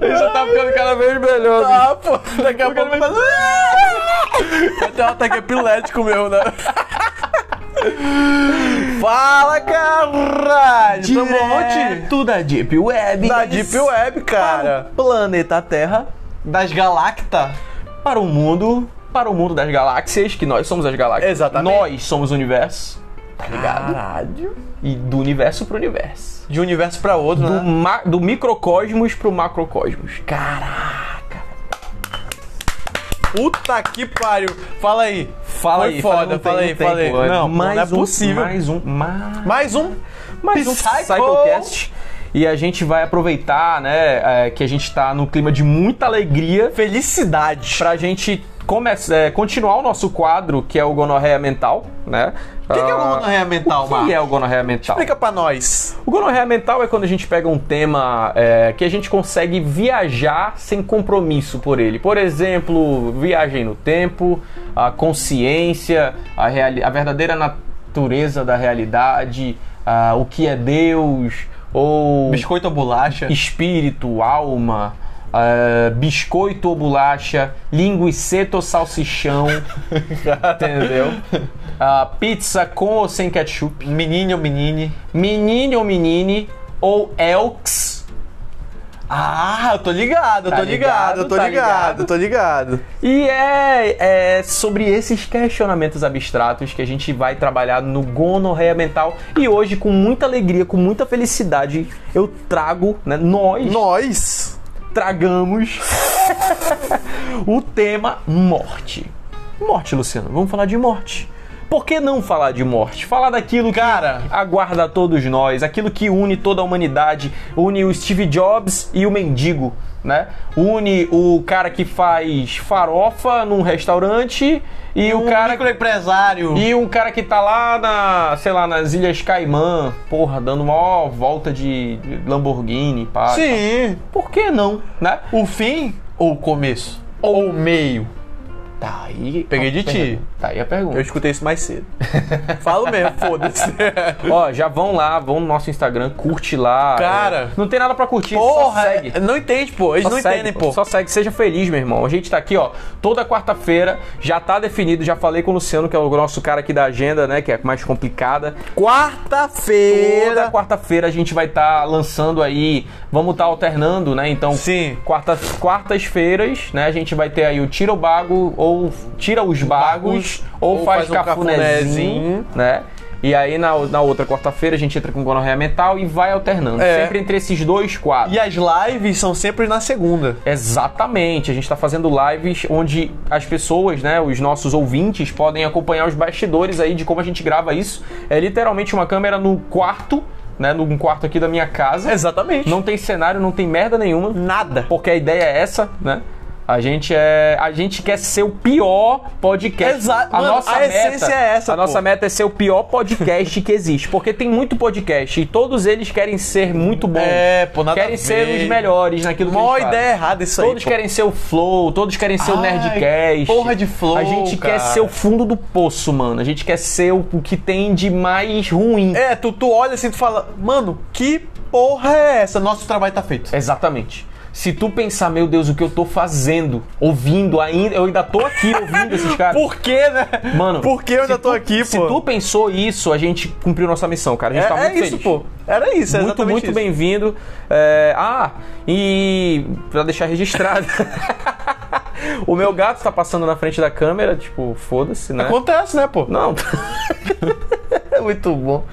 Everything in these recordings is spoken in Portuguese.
Ele já tá ficando cada vez melhor. Ah, pô, daqui a pouco vai... Vai ter um ataque epilético meu, né? Fala, onde? Direto da Deep Web. Da Deep Web, cara. Planeta Terra Das Galacta. para o mundo, para o mundo das galáxias, que nós somos as galáxias. Exatamente. Nós somos o universo, tá ligado? Caralho. E do universo pro universo. De um universo pra outro, Do, né? do microcosmos pro macrocosmos. Caraca. Puta que pariu. Fala aí. Fala Foi aí, foda, fala, aí, não fala aí. Não, mais não é um, possível. Mais um, mais, Mais um. mais um Psycho. Psychocast. E a gente vai aproveitar, né, é, que a gente tá num clima de muita alegria Felicidade. pra gente começar, é, continuar o nosso quadro, que é o Gonorreia Mental, né? O que, que é o gonorreia mental, O Marcos? que é o Gonorreia Mental? Explica pra nós. O gonorreia mental é quando a gente pega um tema é, que a gente consegue viajar sem compromisso por ele. Por exemplo, viagem no tempo, a consciência, a, reali- a verdadeira natureza da realidade, ah, o que é Deus, ou Biscoito ou bolacha? espírito, alma, ah, biscoito ou bolacha, linguiceto ou salsichão, entendeu? Ah, pizza com ou sem ketchup. Menino ou menine? Menine ou menine ou elks. Ah, eu tô ligado, eu Tá tô ligado, eu tô ligado, tá ligado, ligado. eu tô ligado. E é, é sobre esses questionamentos abstratos que a gente vai trabalhar no Gonorreia Mental. E hoje, com muita alegria, com muita felicidade, eu trago, né, nós Nós. Tragamos o tema morte. Morte, Luciano. Vamos falar de morte. Por que não falar de morte? Falar daquilo que Cara. aguarda a todos nós, aquilo que une toda a humanidade, une o Steve Jobs e o mendigo, né? Une o cara que faz farofa num restaurante e o um cara microempresário. e um cara que tá lá na, sei lá, nas Ilhas Caimã, porra, dando uma volta de Lamborghini, pá. Sim. Por que não, né? O fim ou o começo? Ou o meio? Tá aí. Peguei de ti. Tá aí a pergunta. Eu escutei isso mais cedo. Falo mesmo, foda-se. Ó, já vão lá, vão no nosso Instagram, curte lá. Cara. É, não tem nada pra curtir, Porra, só segue. não entende, pô. Eles Só não segue, entendem, pô. Só segue, seja feliz, meu irmão. A gente tá aqui, ó, toda quarta-feira, já tá definido, já falei com o Luciano, que é o nosso cara aqui da agenda, né, que é mais complicada. Toda Quarta-feira. quarta-feira a gente vai estar lançando aí, vamos estar alternando, né? Então, Sim. quarta, quartas-feiras, né? A gente vai ter aí o tira o bago ou tira os bagos ou, ou faz, faz um cafunézinho, cafunézinho. né? E aí na, na outra quarta-feira a gente entra com gonorreia mental e vai alternando, É. sempre entre esses dois quadros. E as lives são sempre na segunda. Exatamente, a gente está fazendo lives onde as pessoas, né, os nossos ouvintes podem acompanhar os bastidores aí de como a gente grava isso. É literalmente uma câmera no quarto, né, num quarto aqui da minha casa. Exatamente. Não tem cenário, não tem merda nenhuma, Nada. porque a ideia é essa, né? A gente é, a gente quer ser o pior podcast. Exato. A Mano, nossa a meta, essência é essa, A pô. nossa meta é ser o pior podcast que existe, porque tem muito podcast e todos eles querem ser muito bons. É, pô, nada querem ser os melhores naquilo que Mó eles fazem. ideia errada isso aí. Todos querem ser o Flow, todos querem ser o Ai, Nerdcast. porra de Flow, A gente quer cara. ser o fundo do poço, mano. A gente quer ser o o que tem de mais ruim. É, tu, tu olha assim e tu fala, mano, que porra é essa? Nosso trabalho tá feito. Exatamente. Se tu pensar, meu Deus, o que eu tô fazendo, ouvindo ainda, eu ainda tô aqui ouvindo esses caras. Por quê, né? Mano, Por que eu ainda se tô tu- aqui, Se pô? tu pensou isso, a gente cumpriu nossa missão, cara. A gente é, tá muito é isso, feliz. pô. Era isso, é Muito, muito isso. bem-vindo. É, ah, e pra deixar registrado. o meu gato tá passando na frente da câmera, tipo, foda-se, né? Acontece, né, pô? Não. muito bom.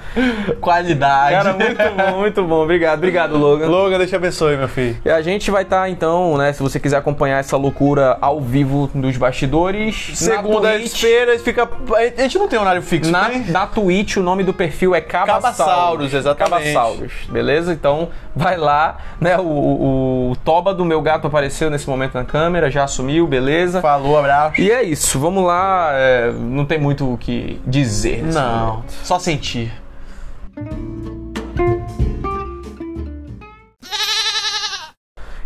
Qualidade. Cara, muito bom, muito bom. Obrigado, obrigado, Logan. Logan, Deus te abençoe, meu filho. E a gente vai estar, então, né? Se você quiser acompanhar essa loucura ao vivo dos bastidores. Segundas-feiras fica. A gente não tem horário fixo, Na, tem? na Twitch, o nome do perfil é Cabassauros. Cabassauros, exatamente. Cabassauros, beleza? Então, vai lá, né? O, o- o toba do meu gato apareceu nesse momento na câmera, já assumiu, beleza? Falou, abraço. E é isso, vamos lá. é, não tem muito o que dizer Não, momento. só sentir.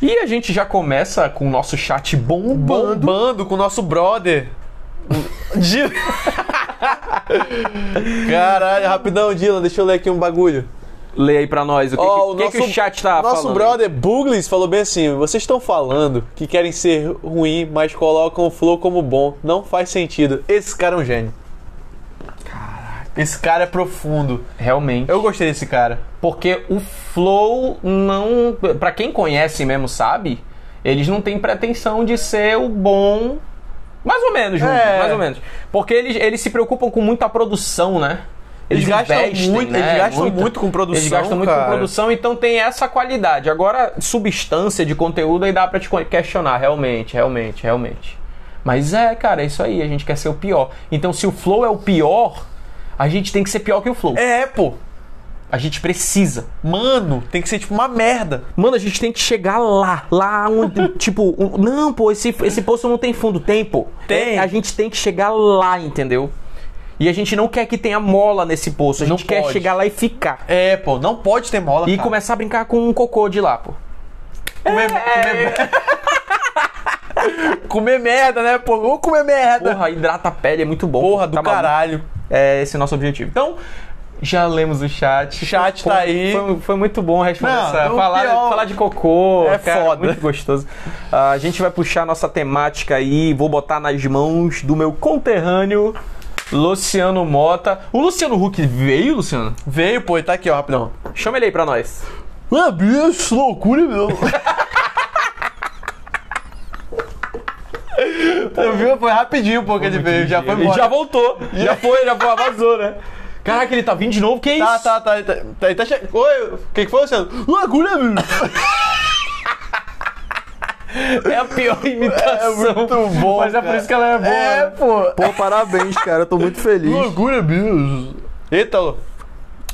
E a gente já começa com o nosso chat bombando. Bombando com o nosso brother. De- Caralho, rapidão, Dylan, deixa eu ler aqui um bagulho. Lê aí pra nós. O que, Ó, que, que, que o chat tá Nosso falando? brother Buglis falou bem assim: vocês estão falando que querem ser ruim, mas colocam o flow como bom. Não faz sentido. Esse cara é um gênio. Esse cara é profundo. Realmente. Eu gostei desse cara. Porque o Flow não. Pra quem conhece mesmo sabe, eles não têm pretensão de ser o bom. Mais ou menos, junto, É. mais ou menos. Porque eles, eles se preocupam com muita produção, né? Eles gastam investem, muito- né? eles gastam Muita- muito com produção, Eles gastam muito cara. com produção, então tem essa qualidade. Agora, substância de conteúdo aí dá pra te questionar, realmente, realmente, realmente. Mas é, cara, é isso aí, a gente quer ser o pior. Então, se o Flow é o pior, a gente tem que ser pior que o Flow. É, pô. A gente precisa. Mano, tem que ser tipo uma merda. Mano, a gente tem que chegar lá. Lá onde. tipo, um- não, pô, esse, esse poço não tem fundo. Tem, pô. Tem. É, a gente tem que chegar lá, entendeu? E a gente não quer que tenha mola nesse poço. A Não gente quer pode. chegar lá e ficar. É, pô, não pode ter mola. E cara. começar a brincar com um cocô de lá, pô. comer, comer... comer merda, né, pô? Vamos comer merda. Porra, hidrata a pele, é muito bom. Porra pô. do Tá maluco? É esse o nosso objetivo. Então, já lemos o chat. Chat Pô, tá aí. Foi, foi muito bom responder Não, essa. o Falar, pior- falar de cocô. É cara, foda. Muito gostoso. Ah, a gente vai puxar nossa temática aí. Vou botar nas mãos do meu conterrâneo, Luciano Mota. O Luciano Huck veio, Luciano? Veio, pô, e tá aqui, ó, rapidão. Chama ele aí pra nós. Ah, bicho, loucura, meu. Tu viu? Foi rapidinho, pô, que ele veio. Já foi Ele embora. já voltou. Já foi, já foi, vazou, né? Caraca, ele tá vindo de novo, que Tá, isso? tá, tá. tá, tá, tá che... Oi, o que, que foi, Luciano? Loucura, meu. É a pior imitação. É muito bom, Mas é por isso que ela é boa. É, né? pô. Pô, parabéns, cara. Eu tô muito feliz. Loucura, bicho. Eita, Lu.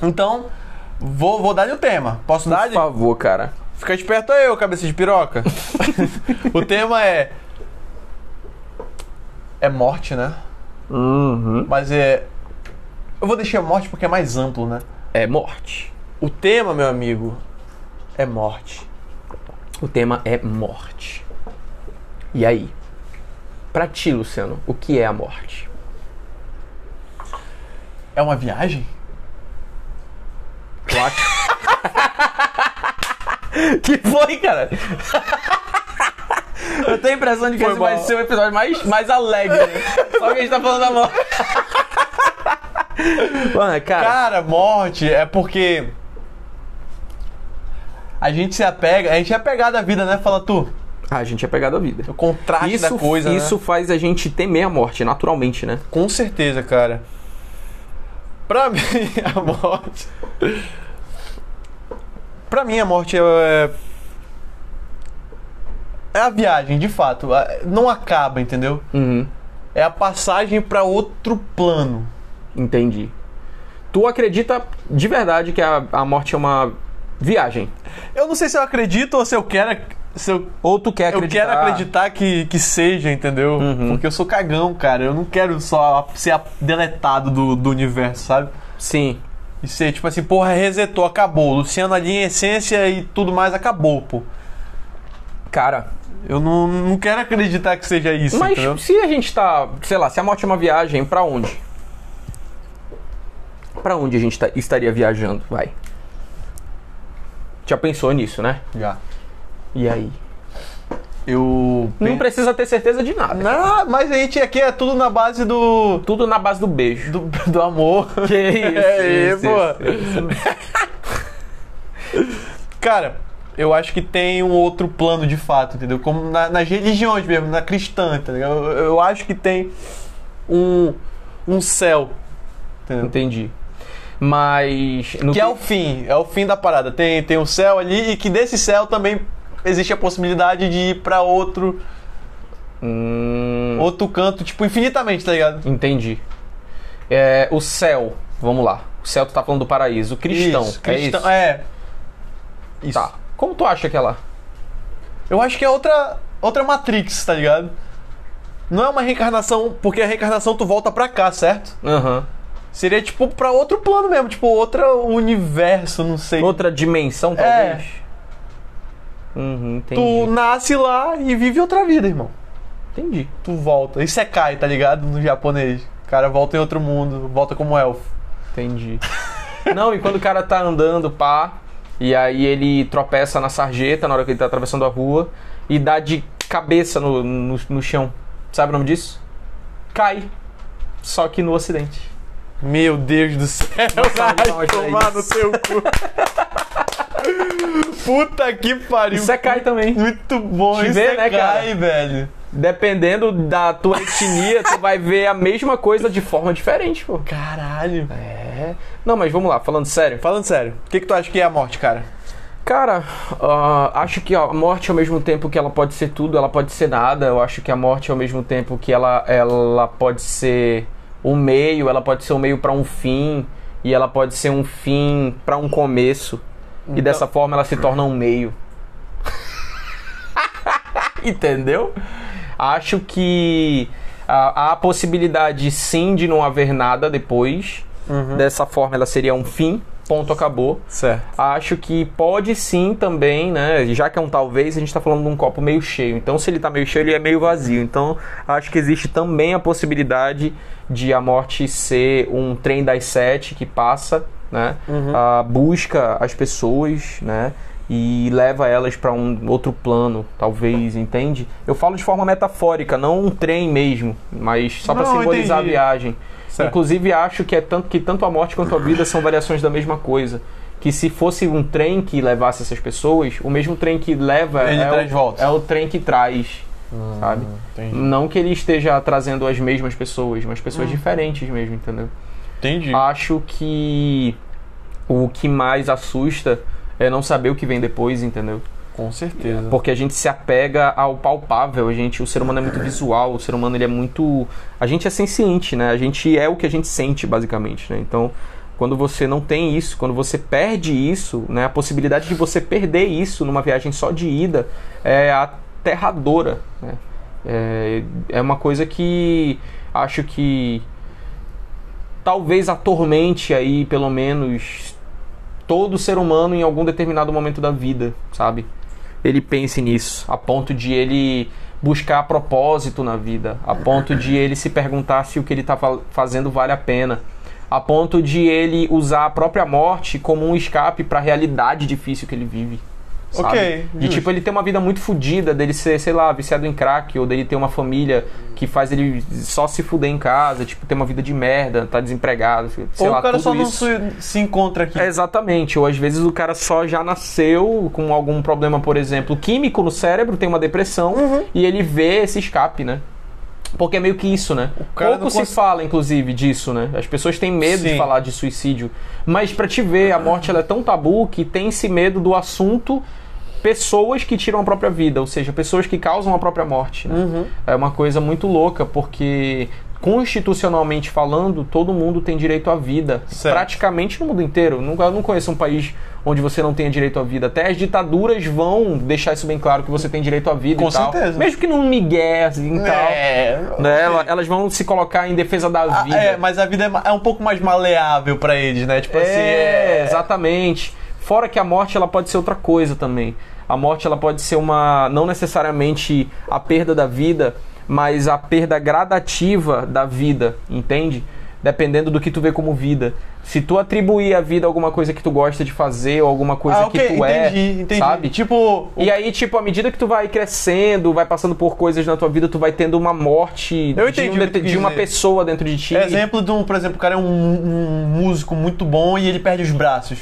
Então, vou, vou dar-lhe o tema. Posso dar-lhe? Por favor, cara. Fica esperto aí, ô cabeça de piroca. o tema é. É morte, né? Uhum. Mas é. Eu vou deixar morte porque é mais amplo, né? É morte. O tema, meu amigo, é morte. O tema é morte. E aí? Pra ti, Luciano, o que é a morte? É uma viagem? Acha? que foi, cara? Eu tenho a impressão de que Foi esse vai ser o episódio mais, mais alegre. né? Só que a gente tá falando da morte. Mano, cara. Cara, morte é porque. A gente se apega, a gente é apegado à vida, né? Fala tu. A gente é pegado à vida. O contraste Isso, da coisa, né? isso faz a gente temer a morte, naturalmente, né? Com certeza, cara. Pra mim, a morte. Pra mim, a morte é. É a viagem, de fato. Não acaba, entendeu? Uhum. É a passagem pra outro plano. Entendi. Tu acredita de verdade que a, a morte é uma viagem? Eu não sei se eu acredito ou se eu quero. Se eu, Ou tu quer eu acreditar? quero acreditar que, que seja, entendeu? Uhum. Porque eu sou cagão, cara. Eu não quero só ser deletado do, do universo, sabe? Sim. E ser tipo assim, porra, resetou, acabou. Luciano ali em essência e tudo mais acabou, pô. Cara, Eu não, não quero acreditar que seja isso, mas entendeu? se a gente tá, sei lá, se a morte é uma viagem, pra onde? Pra onde a gente tá- estaria viajando? Vai. Já pensou nisso, né? Já. E aí? Eu. Não precisa ter certeza de nada. Não, mas a gente aqui é tudo na base do. Tudo na base do beijo. do, do amor. Que isso, É, isso, pô. Cara, eu acho que tem um outro plano de fato, entendeu? Como na- nas religiões mesmo, na cristã, tá ligado? Eu, eu acho que tem um, um céu. Entendeu? Entendi. Mas. no Que é o fim, é o fim da parada. Tem, tem um céu ali e que desse céu também existe a possibilidade de ir pra outro, Hum, outro canto, tipo, infinitamente, tá ligado? entendi. É, o céu, vamos lá. O céu tu tá falando do paraíso. O cristão. Isso, é cristão, isso? é. Isso. Tá. Como tu acha que é lá? Eu acho que é outra, outra Matrix, tá ligado? Não é uma reencarnação, porque a reencarnação tu volta pra cá, certo? Aham. Seria tipo pra outro plano mesmo, tipo outro universo, não sei. Outra dimensão, É. talvez? Uhum, entendi. Tu nasce lá e vive outra vida, irmão. Entendi. Tu volta. Isso é Kai, tá ligado? No japonês. O cara volta em outro mundo, volta como elfo. Entendi. Não, e quando o cara tá andando, pá, e aí ele tropeça na sarjeta na hora que ele tá atravessando a rua e dá de cabeça no, no, no chão. Sabe o nome disso? Cai. Só que no ocidente. Meu Deus do céu, vai tomar no teu cu. Puta que pariu. Isso é cai também. Muito bom, Te isso vê, é né, cara? cai, velho. Dependendo da tua etnia, tu vai ver a mesma coisa de forma diferente, pô. Caralho. É. Não, mas vamos lá, falando sério. Falando sério, o que, que tu acha que é a morte, cara? Cara, ah, acho que a morte, ao mesmo tempo que ela pode ser tudo, ela pode ser nada. Eu acho que a morte, ao mesmo tempo que ela, ela pode ser um meio, ela pode ser um meio para um fim, e ela pode ser um fim para um começo. E dessa forma ela se torna um meio. Entendeu? Acho que há a possibilidade sim de não haver nada depois. Dessa forma ela seria um fim, ponto, acabou. Certo. Acho que pode sim também, né? Já que é um talvez, a gente tá falando de um copo meio cheio. Então, se ele tá meio cheio, ele é meio vazio. Então, acho que existe também a possibilidade de a morte ser um trem das sete que passa, né? Ah, busca as pessoas, né? E leva elas para um outro plano, talvez, entende? Eu falo de forma metafórica, não um trem mesmo, mas só para simbolizar entendi. a viagem. Certo. Inclusive acho que é tanto que tanto a morte quanto a vida são variações da mesma coisa. Que se fosse um trem que levasse essas pessoas, o mesmo trem que leva é, o, é o trem que traz, sabe? Entendi. Não que ele esteja trazendo as mesmas pessoas, mas pessoas diferentes mesmo, entendeu? Entendi. Acho que o que mais assusta é não saber o que vem depois, entendeu? Com certeza. Porque a gente se apega ao palpável, a gente, o ser humano é muito visual, o ser humano ele é muito, a gente é senciente, né? A gente é o que a gente sente basicamente, né? Então, quando você não tem isso, quando você perde isso, né, a possibilidade de você perder isso numa viagem só de ida é aterradora, né? É, é uma coisa que acho que talvez atormente aí, pelo menos, todo ser humano em algum determinado momento da vida, sabe? Ele pense nisso, a ponto de ele buscar propósito na vida, a ponto de ele se perguntar se o que ele está fazendo vale a pena, a ponto de ele usar a própria morte como um escape para a realidade difícil que ele vive. Sabe? Ok, de tipo ele ter uma vida muito fodida, dele ser, sei lá, viciado em crack, ou dele ter uma família que faz ele só se fuder em casa, tipo, ter uma vida de merda, tá desempregado, sei Ou lá, o cara tudo só não isso. se, encontra aqui. É, Exatamente, ou às vezes o cara só já nasceu com algum problema, por exemplo, químico no cérebro, tem uma depressão Uhum. e ele vê esse escape, né? Porque é meio que isso, né? Pouco se cons- fala, inclusive, disso, né? As pessoas têm medo de Sim. falar de suicídio. Mas pra te ver, a morte ela é tão tabu que tem esse medo do assunto pessoas que tiram a própria vida, ou seja, pessoas que causam a própria morte. Né? Uhum. É uma coisa muito louca, porque constitucionalmente falando, todo mundo tem direito à vida. Certo. Praticamente no mundo inteiro. Nunca- Eu não conheço um país onde você não tenha direito à vida. Até as ditaduras vão deixar isso bem claro que você tem direito à vida Com e tal. certeza. Mesmo que num migué assim, e tal. É, Né? Ela- Elas vão se colocar em defesa da Ah, vida. é, mas a vida é, é um pouco mais maleável pra eles, né? Tipo assim, É, é... exatamente. Fora que a morte ela pode ser outra coisa também. A morte ela pode ser uma não necessariamente a perda da vida, mas a perda gradativa da vida, entende? Dependendo do que tu vê como vida. Se tu atribuir a vida a alguma coisa que tu gosta de fazer ou alguma coisa Ah, ok, que tu é, entendi, entendi. sabe? Tipo, E aí, tipo, à medida que tu vai crescendo, vai passando por coisas na tua vida, tu vai tendo uma morte Eu de, um quis de uma pessoa dentro de ti. exemplo de um, por exemplo, o cara é um, um músico muito bom e ele perde os braços.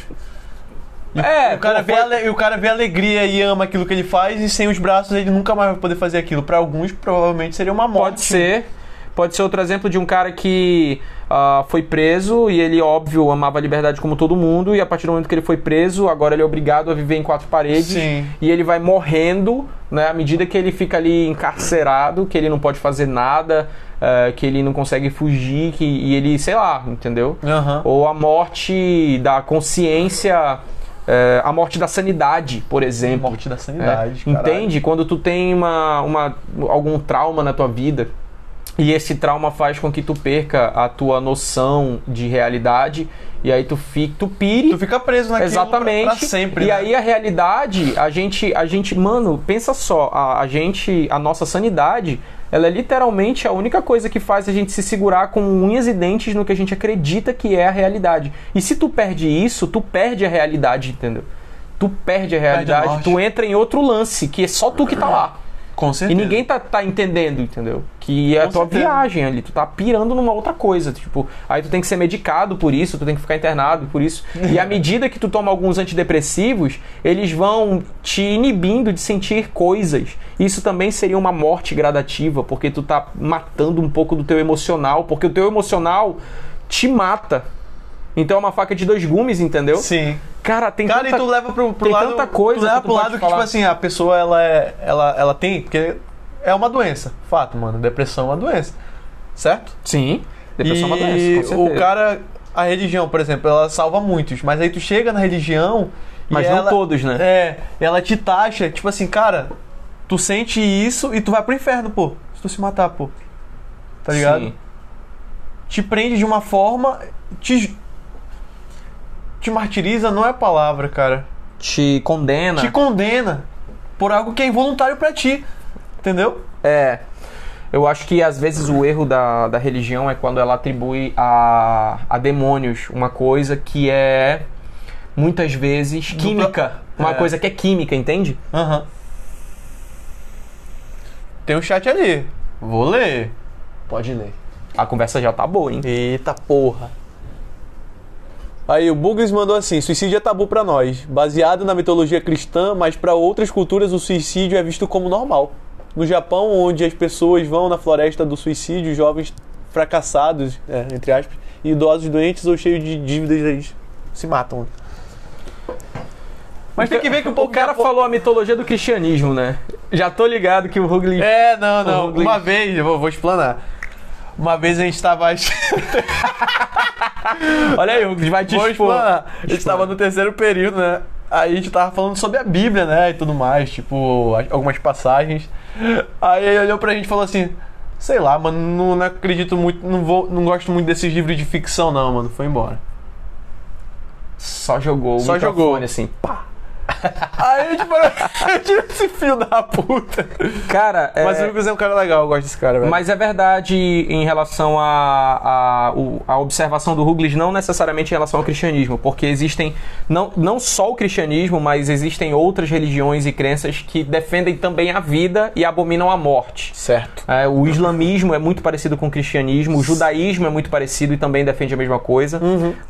É, o cara vê ale- o cara vê alegria e ama aquilo que ele faz e sem os braços ele nunca mais vai poder fazer aquilo. Pra alguns, provavelmente seria uma morte. Pode ser. Pode ser outro exemplo de um cara que ah, foi preso e ele, óbvio, amava a liberdade como todo mundo, e a partir do momento que ele foi preso, agora ele é obrigado a viver em quatro paredes. Sim. E ele vai morrendo, né? À medida que ele fica ali encarcerado, que ele não pode fazer nada, eh, que ele não consegue fugir, que, e ele, sei lá, entendeu? Aham. Ou a morte da consciência. Eh, a morte da sanidade, por exemplo. Morte da sanidade, É, entende? Quando tu tem uma, uma, algum trauma na tua vida, E esse trauma faz com que tu perca a tua noção de realidade e aí tu fica, tu pire. Tu fica preso naquilo Exatamente. pra, pra sempre. E né? aí a realidade, a gente, a gente, mano, pensa só, a, a gente, a nossa sanidade, ela é literalmente a única coisa que faz a gente se segurar com unhas e dentes no que a gente acredita que é a realidade. E se tu perde isso, tu perde a realidade, entendeu? Tu perde a realidade, norte. tu entra em outro lance, que é só tu que tá lá. Com E certeza. ninguém tá, tá entendendo, entendeu? Que é a tua certeza. viagem ali, tu tá pirando numa outra coisa. Tipo, aí tu tem que ser medicado por isso, tu tem que ficar internado por isso. E à medida que tu toma alguns antidepressivos, eles vão te inibindo de sentir coisas. Isso também seria uma morte gradativa, porque tu tá matando um pouco do teu emocional, porque o teu emocional te mata. Então é uma faca de dois gumes, entendeu? Sim. Cara, tem Cara, tanta... e tu leva pro, pro tem lado. tanta coisa Tu leva pro lado que, falar. tipo assim, a pessoa ela é. Ela, ela tem. Porque é uma doença. Fato, mano. Depressão é uma doença. Certo? Sim, depressão é uma e doença, com o cara. A religião, por exemplo, ela salva muitos. Mas aí tu chega na religião. e Mas não ela- todos, né? É, ela te taxa, tipo assim, cara, tu sente isso e tu vai pro inferno, pô. Se tu se matar, pô. Tá ligado? Sim. Te prende de uma forma. Te. Te martiriza, não é a palavra, cara. Te condena. Te condena por algo que é involuntário pra ti. Entendeu? É. Eu acho que às vezes o erro da, da religião é quando ela atribui a, a demônios uma coisa que é muitas vezes química. Uma é. coisa que é química, entende? Aham. Tem um chat ali. Vou ler. Pode ler. A conversa já tá boa, hein? Eita porra. Aí o Bugles mandou assim: suicídio é tabu pra nós, baseado na mitologia cristã, mas pra outras culturas o suicídio é visto como normal. No Japão, onde as pessoas vão na floresta do suicídio, jovens fracassados, é, entre aspas, e idosos doentes ou cheios de dívidas, eles se matam. Mas tem que ver que o O povo cara Japão- falou a mitologia do cristianismo, né? Já tô ligado que o Rugli. É, não, não. Rugli. Uma vez, eu vou, vou explanar. Uma vez a gente tava. Olha aí, o Rugli vai te Vou expor. explanar. A gente tava no terceiro período, né? Aí a gente tava falando sobre a Bíblia, né? E tudo mais, tipo, algumas passagens. Aí ele olhou pra gente e falou assim: Sei lá, mano, não, não acredito muito, não, vou, não gosto muito desses livros de ficção, não, mano. Foi embora. Só jogou o Só microfone jogou. assim. Pá. Aí a gente "Tira esse filho da puta. Cara, é... Mas o Lucas é um cara legal, eu gosto desse cara, velho. Mas é verdade em relação à a, o- a observação do Ruglis, não necessariamente em relação ao cristianismo, porque existem não, não só o cristianismo, mas existem outras religiões e crenças que defendem também a vida e abominam a morte. Certo. É, o islamismo é muito parecido com o cristianismo, o judaísmo é muito parecido e também defende a mesma coisa.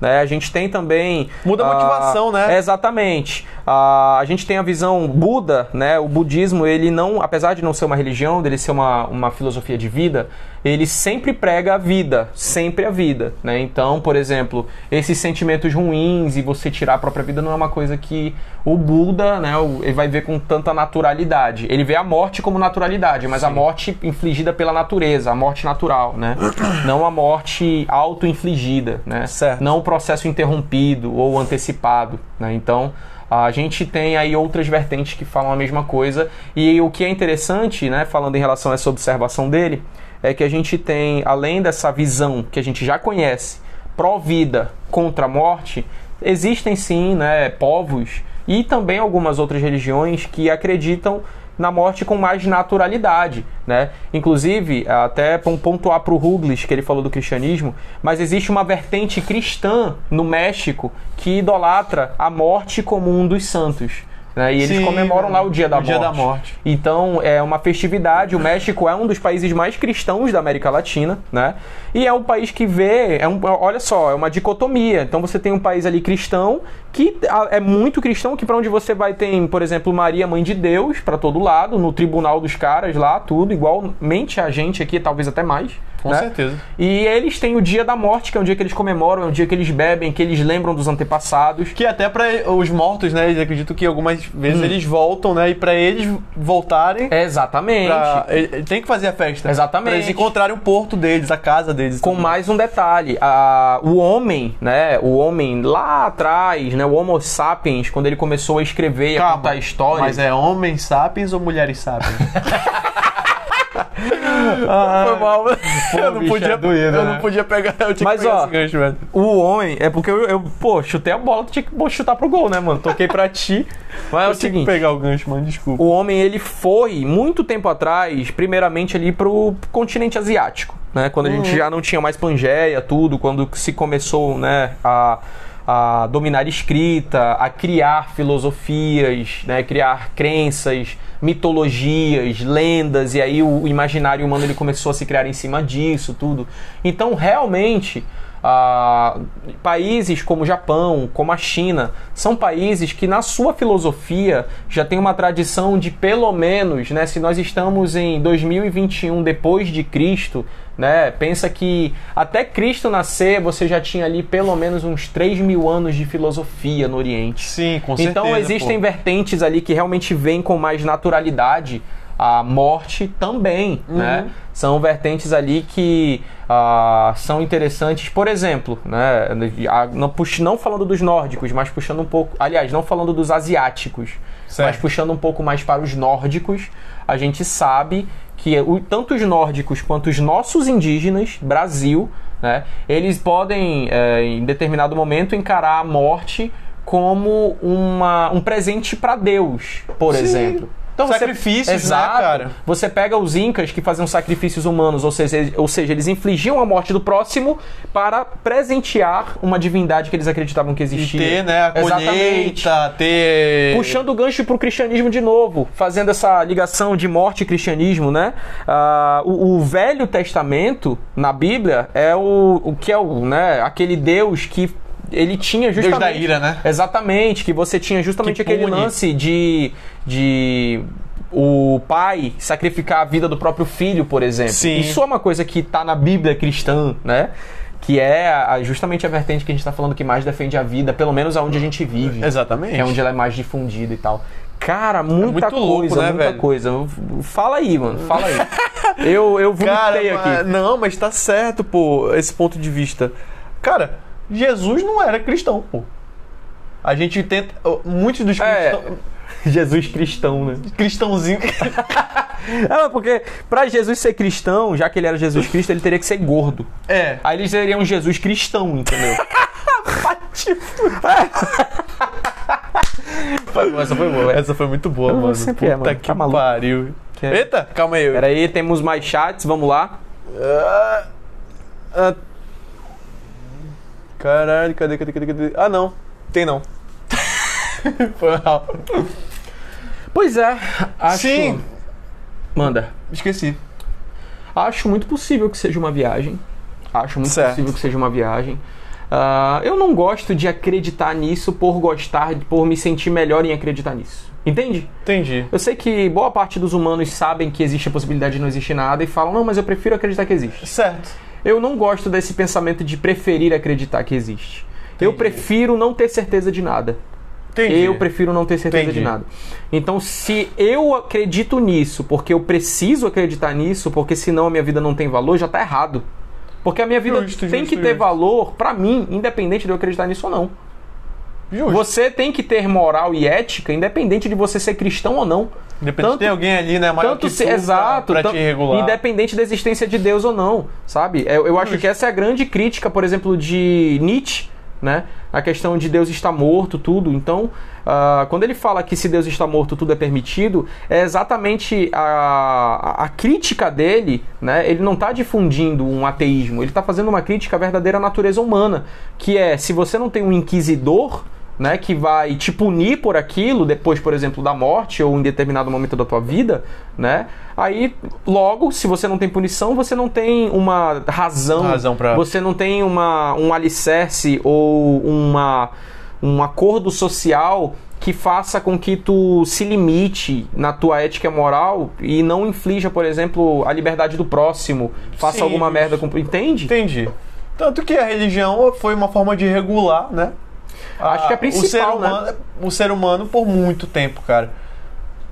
né? A gente tem também. Muda a ah, motivação, né? Exatamente. Ah, a gente tem a visão Buda, né? O budismo, ele não, apesar de não ser uma religião, dele ser uma, uma filosofia de vida, ele sempre prega a vida, sempre a vida, né? Então, por exemplo, esses sentimentos ruins e você tirar a própria vida não é uma coisa que o Buda, né, ele vai ver com tanta naturalidade. Ele vê a morte como naturalidade, mas a morte infligida pela natureza, a morte natural, né? Não a morte auto-infligida, né? Certo. Não o processo interrompido ou antecipado, né? Então, a gente tem aí outras vertentes que falam a mesma coisa. E o que é interessante, né, falando em relação a essa observação dele, é que a gente tem, além dessa visão que a gente já conhece, pró-vida contra a morte, existem sim, né, povos e também algumas outras religiões que acreditam na morte com mais naturalidade, né? Inclusive, até pon- pontuar para o Ruglis, que ele falou do cristianismo, mas existe uma vertente cristã no México que idolatra a morte como um dos santos. Né? E eles Sim, comemoram lá o Dia da o Morte. Dia da Morte. Então é uma festividade. O México é um dos países mais cristãos da América Latina, né? E é um país que vê, é um, olha só, é uma dicotomia. Então você tem um país ali cristão que é muito cristão, que para onde você vai tem, por exemplo, Maria, mãe de Deus, para todo lado, no tribunal dos caras lá, tudo igualmente a gente aqui, talvez até mais. Com né? certeza. E eles têm o dia da morte, que é um dia que eles comemoram, é um dia que eles bebem, que eles lembram dos antepassados. Que até pra os mortos, né? Eles acreditam que algumas vezes Hum. eles voltam, né? E pra eles voltarem. Exatamente. Pra, tem que fazer a festa. Exatamente. Pra eles encontrarem o porto deles, a casa deles. Com tudo. mais um detalhe, a, o homem, né, o homem lá atrás, né, o Homo sapiens, quando ele começou a escrever e a contar a história, Mas é homens sapiens ou mulheres sapiens? Foi mal. eu não podia, é eu né? não podia pegar, eu tinha Mas, que pegar ó, esse gancho, velho. O homem, é porque eu, eu, pô, chutei a bola, tu tinha que pô, chutar pro gol, né, mano? Toquei pra ti. Mas é Eu o tinha que seguinte, pegar o gancho, mano, desculpa. o homem ele foi muito tempo atrás, primeiramente ali pro continente asiático, né? Quando a gente já não tinha mais Pangeia, tudo, quando se começou, né, a, a dominar escrita, a criar filosofias, né, criar crenças, mitologias, lendas, e aí o imaginário humano ele começou a se criar em cima disso, tudo. Então, realmente, ah, países como o Japão, como a China, são países que na sua filosofia já tem uma tradição de pelo menos, né, se nós estamos em 2021 depois de Cristo, né, pensa que até Cristo nascer você já tinha ali pelo menos uns 3 mil anos de filosofia no Oriente. Sim, com certeza. Então existem pô. vertentes ali que realmente vêm com mais naturalidade. A morte também, Uhum. né? São vertentes ali que ah, são interessantes. Por exemplo, né? não, não falando dos nórdicos, mas puxando um pouco. Aliás, não falando dos asiáticos, Certo. mas puxando um pouco mais para os nórdicos, a gente sabe que o- tanto os nórdicos quanto os nossos indígenas, Brasil, né? Eles podem, eh, em determinado momento, encarar a morte como uma, um presente para Deus, por Sim. exemplo. Então você- Sacrifícios, né, Exato. cara? Você pega os incas que faziam sacrifícios humanos, ou seja, ou seja, eles infligiam a morte do próximo para presentear uma divindade que eles acreditavam que E existia. ter, né, a Exatamente. colheita, ter... Puxando o gancho pro cristianismo de novo, fazendo essa ligação de morte e cristianismo, né? Ah, o, o Velho Testamento, na Bíblia, é o, o que é o, né, aquele Deus que ele tinha Deus justamente... da ira, né? Exatamente, que você tinha justamente Que aquele lance de, de o pai sacrificar a vida do próprio filho, por exemplo. Sim. Isso é uma coisa que tá na Bíblia cristã, né? Que é a- justamente a vertente que a gente tá falando que mais defende a vida, pelo menos aonde a gente vive. Exatamente. É onde ela é mais difundida e tal. Cara, muita louco, coisa, né, muita velho? coisa. Fala aí, mano, fala aí. eu, eu Cara, vomitei mas- aqui. não, mas tá certo, pô, esse ponto de vista. Cara, Jesus não era cristão, pô. A gente tenta. Muitos dos É. cristãos. Jesus cristão, né? Cristãozinho. É, porque pra Jesus ser cristão, já que ele era Jesus Cristo, ele teria que ser gordo. É. Aí eles seriam um Jesus cristão, entendeu? Foi boa, essa foi boa. Essa foi muito boa, Eu mano. sempre Puta é, mano. que Tá maluco. pariu. Que é- Eita, calma aí. Pera aí, temos mais chats, vamos lá. Ah, ah. Caralho, cadê, cadê, cadê, cadê? Ah, não. Tem não. Foi mal. Pois é, acho... Sim. Manda. Esqueci. Acho muito possível que seja uma viagem. Acho muito Certo. possível que seja uma viagem. Ah, eu não gosto de acreditar nisso por gostar, por me sentir melhor em acreditar nisso. Entende? Entendi. Eu sei que boa parte dos humanos sabem que existe a possibilidade de não existir nada e falam, não, mas eu prefiro acreditar que existe. Certo. Eu não gosto desse pensamento de preferir acreditar que existe. Eu prefiro não ter certeza de nada. Entendi. Eu prefiro não ter certeza Entendi. de nada. Então, se eu acredito nisso, porque eu preciso acreditar nisso, porque senão a minha vida não tem valor, já tá errado. Porque a minha vida Justo, tem justo, que ter justo. valor pra mim, independente de eu acreditar nisso ou não. Você tem que ter moral e ética, independente de você ser cristão ou não. Depende tanto- de ter alguém ali, né? Maior Tanto que se, pra- exato, pra, tan- te regular. independente da existência de Deus ou não, sabe? Eu, eu acho que essa é a grande crítica, por exemplo, de Nietzsche, né? A questão de Deus estar morto, tudo. Então, ah, quando ele fala que se Deus está morto, tudo é permitido, é exatamente a, a, a crítica dele, né? Ele não está difundindo um ateísmo, ele está fazendo uma crítica à verdadeira natureza humana, que é se você não tem um inquisidor né, que vai te punir por aquilo depois, por exemplo, da morte ou em determinado momento da tua vida, né? Aí, logo, se você não tem punição, você não tem uma razão, Razão pra- você não tem uma, um alicerce ou uma, um acordo social que faça com que tu se limite na tua ética moral e não inflija, por exemplo, a liberdade do próximo, faça Sim, alguma merda com... Entende? Entendi. Tanto que a religião foi uma forma de regular, né? Acho que é a o ser, principal, né? humano, o ser humano por muito tempo, cara.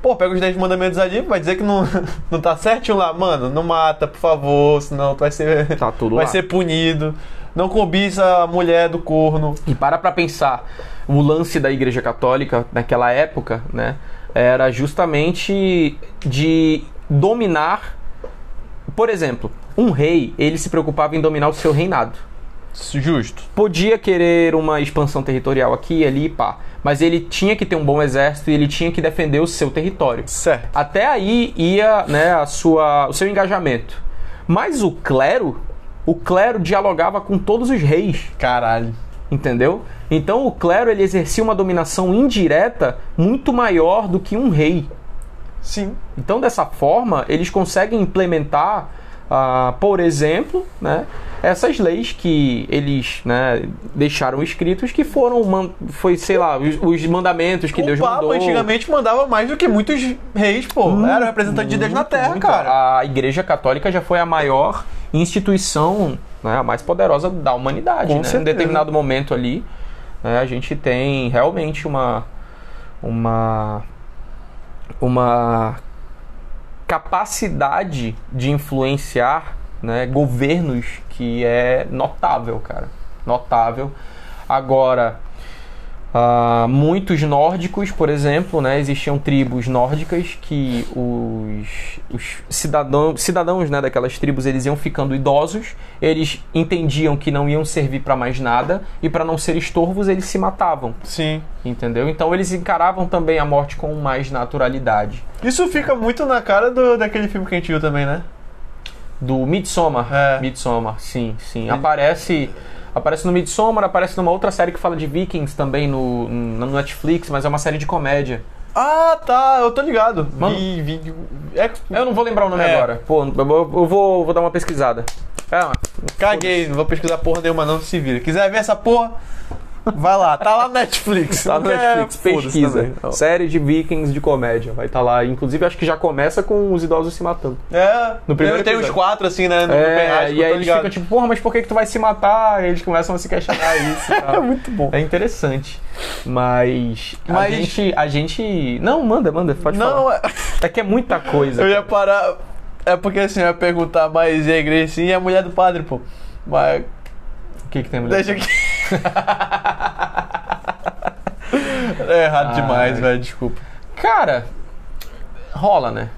Pô, pega os 10 mandamentos ali, vai dizer que não, não tá certinho lá. Mano, não mata, por favor, senão tu vai ser, Tá tudo vai lá. ser punido. Não cobiça a mulher do corno. E para pra pensar, o lance da Igreja Católica naquela época, né, era justamente de dominar Por exemplo, um rei, ele se preocupava em dominar o seu reinado. Justo. Podia querer uma expansão territorial aqui, ali, pá. Mas ele tinha que ter um bom exército e ele tinha que defender o seu território. Certo. Até aí ia né, a sua, o seu engajamento. Mas o clero, o clero dialogava com todos os reis, Caralho. entendeu? Então o clero ele exercia uma dominação indireta muito maior do que um rei. Sim. Então dessa forma eles conseguem implementar, ah, por exemplo, né, essas leis que eles né, deixaram escritos que foram foi sei lá os, os mandamentos que o Deus Papa mandou. antigamente mandava mais do que muitos reis, pô. Era o representante de Deus na Muito, Terra, muito. cara. A Igreja Católica já foi a maior instituição, né, a mais poderosa da humanidade. Com né? Em determinado momento ali, né, a gente tem realmente uma uma uma capacidade de influenciar né, governos que é notável, cara. Notável. Agora, ah, muitos nórdicos, por exemplo, né, existiam tribos nórdicas que os, os cidadão, cidadãos né, daquelas tribos eles iam ficando idosos, eles entendiam que não iam servir para mais nada e para não ser estorvos eles se matavam, Sim. entendeu? Então eles encaravam também a morte com mais naturalidade. Isso fica muito na cara do, daquele filme que a gente viu também, né? Do Midsommar. É. Midsommar, sim, sim. Aparece, aparece no Midsommar, aparece numa outra série que fala de Vikings também no, no Netflix, mas é uma série de comédia. Ah, tá, eu tô ligado. Mano. Vi, vi, é, Eu não vou lembrar o nome É. agora. Pô, eu vou, eu vou, vou dar uma pesquisada. É, caguei, não vou pesquisar porra nenhuma, não se vira. Quiser ver essa porra, vai lá, tá lá no Netflix. Tá no Não quer, Netflix, pesquisa. Série de Vikings de comédia. Vai estar lá. Inclusive, acho que já começa com os idosos se matando. É, No primeiro eu uns episódio. quatro assim, né? No É, penhasco, e aí eles ficam tipo, porra, mas por que, que tu vai se matar? E eles começam a se questionar isso. É muito bom. É interessante. Mas, A, Mas- gente, a gente. Não, manda, manda, pode Não, falar. é- É que é muita coisa. eu ia parar. É porque assim, eu ia perguntar, mas e a igreja sim e a mulher do padre, pô. Mas O que, que tem mulher? deixa aqui. É errado Ai. demais, velho, desculpa. Cara, rola, né?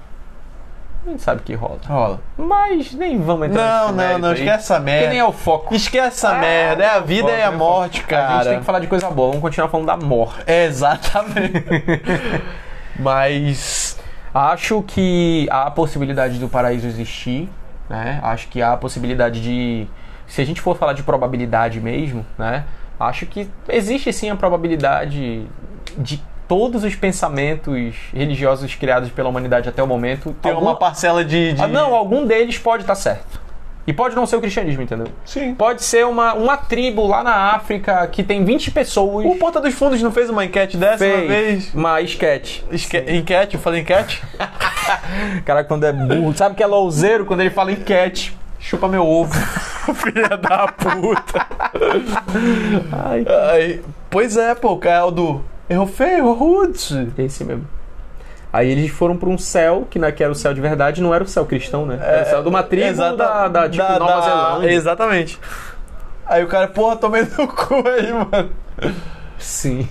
A gente sabe que rola. Rola. Mas nem vamos entrar Não, não, não, aí, esquece essa Porque nem merda. é o foco. Esquece essa Ah, merda, é a vida e a né, morte, foco. cara. A gente tem que falar de coisa boa. Vamos continuar falando da morte. É, exatamente. Mas. Acho que há a possibilidade do paraíso existir, né? Acho que há a possibilidade de. Se a gente for falar de probabilidade mesmo, né? Acho que existe sim a probabilidade de todos os pensamentos religiosos criados pela humanidade até o momento Tem algum- uma parcela de. de... Ah, não, algum deles pode estar certo. E pode não ser o cristianismo, entendeu? Sim. Pode ser uma, uma tribo lá na África que tem 20 pessoas. O Porta dos Fundos não fez uma enquete dessa uma fez vez? uma esquete. Esque... Enquete? Eu falei enquete? Cara, quando é burro, sabe que é louzeiro quando ele fala enquete? Chupa meu ovo. Filha da puta. Ai, Ai, pois é, pô, o Caldo. Errou feio, rude. esse mesmo. Aí eles foram pra um céu, que, na, que era o céu de verdade, não era o céu cristão, né? Era o céu de uma tribo Exata- da, da, tipo, da- Nova da- Zelândia. Exatamente. Aí o cara, porra, tomei no cu aí, mano. Sim.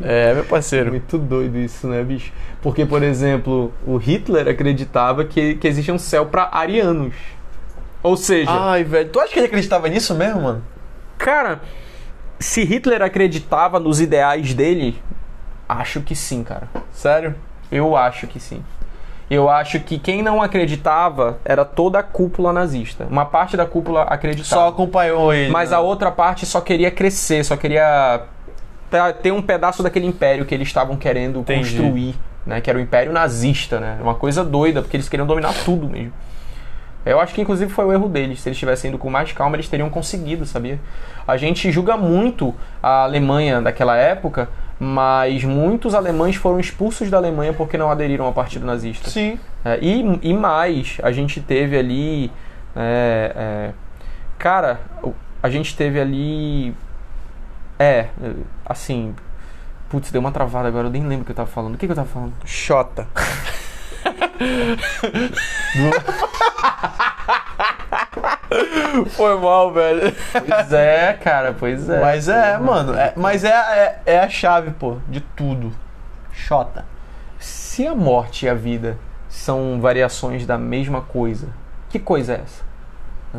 É, meu parceiro. Muito doido isso, né, bicho? Porque, por exemplo, o Hitler acreditava que, que existe um céu pra arianos. Ou seja, Ai, velho. Tu acha que ele acreditava nisso mesmo, mano? cara, se Hitler acreditava nos ideais dele, acho que sim, cara. Sério? Eu acho que sim. Eu acho que quem não acreditava era toda a cúpula nazista. Uma parte da cúpula acreditava. Só acompanhou ele. Mas né? a outra parte só queria crescer, só queria ter- um pedaço daquele império que eles estavam querendo Entendi. construir, né? Que era o império nazista, né? Uma coisa doida, porque eles queriam dominar tudo mesmo. Eu acho que inclusive foi o erro deles. Se eles tivessem ido com mais calma, eles teriam conseguido, sabia? A gente julga muito a Alemanha daquela época, mas muitos alemães foram expulsos da Alemanha porque não aderiram ao partido nazista. Sim. É, e, e mais, a gente teve ali. é, é, cara, a gente teve ali. É, é, assim. Putz, deu uma travada agora, eu nem lembro o que eu tava falando. O que, que eu tava falando? Xota. Foi mal, velho. Pois é, cara, pois é. Mas é, mano. é- mas é, é, é a chave, pô, de tudo. Xota. Se a morte e a vida são variações da mesma coisa, Que coisa é essa?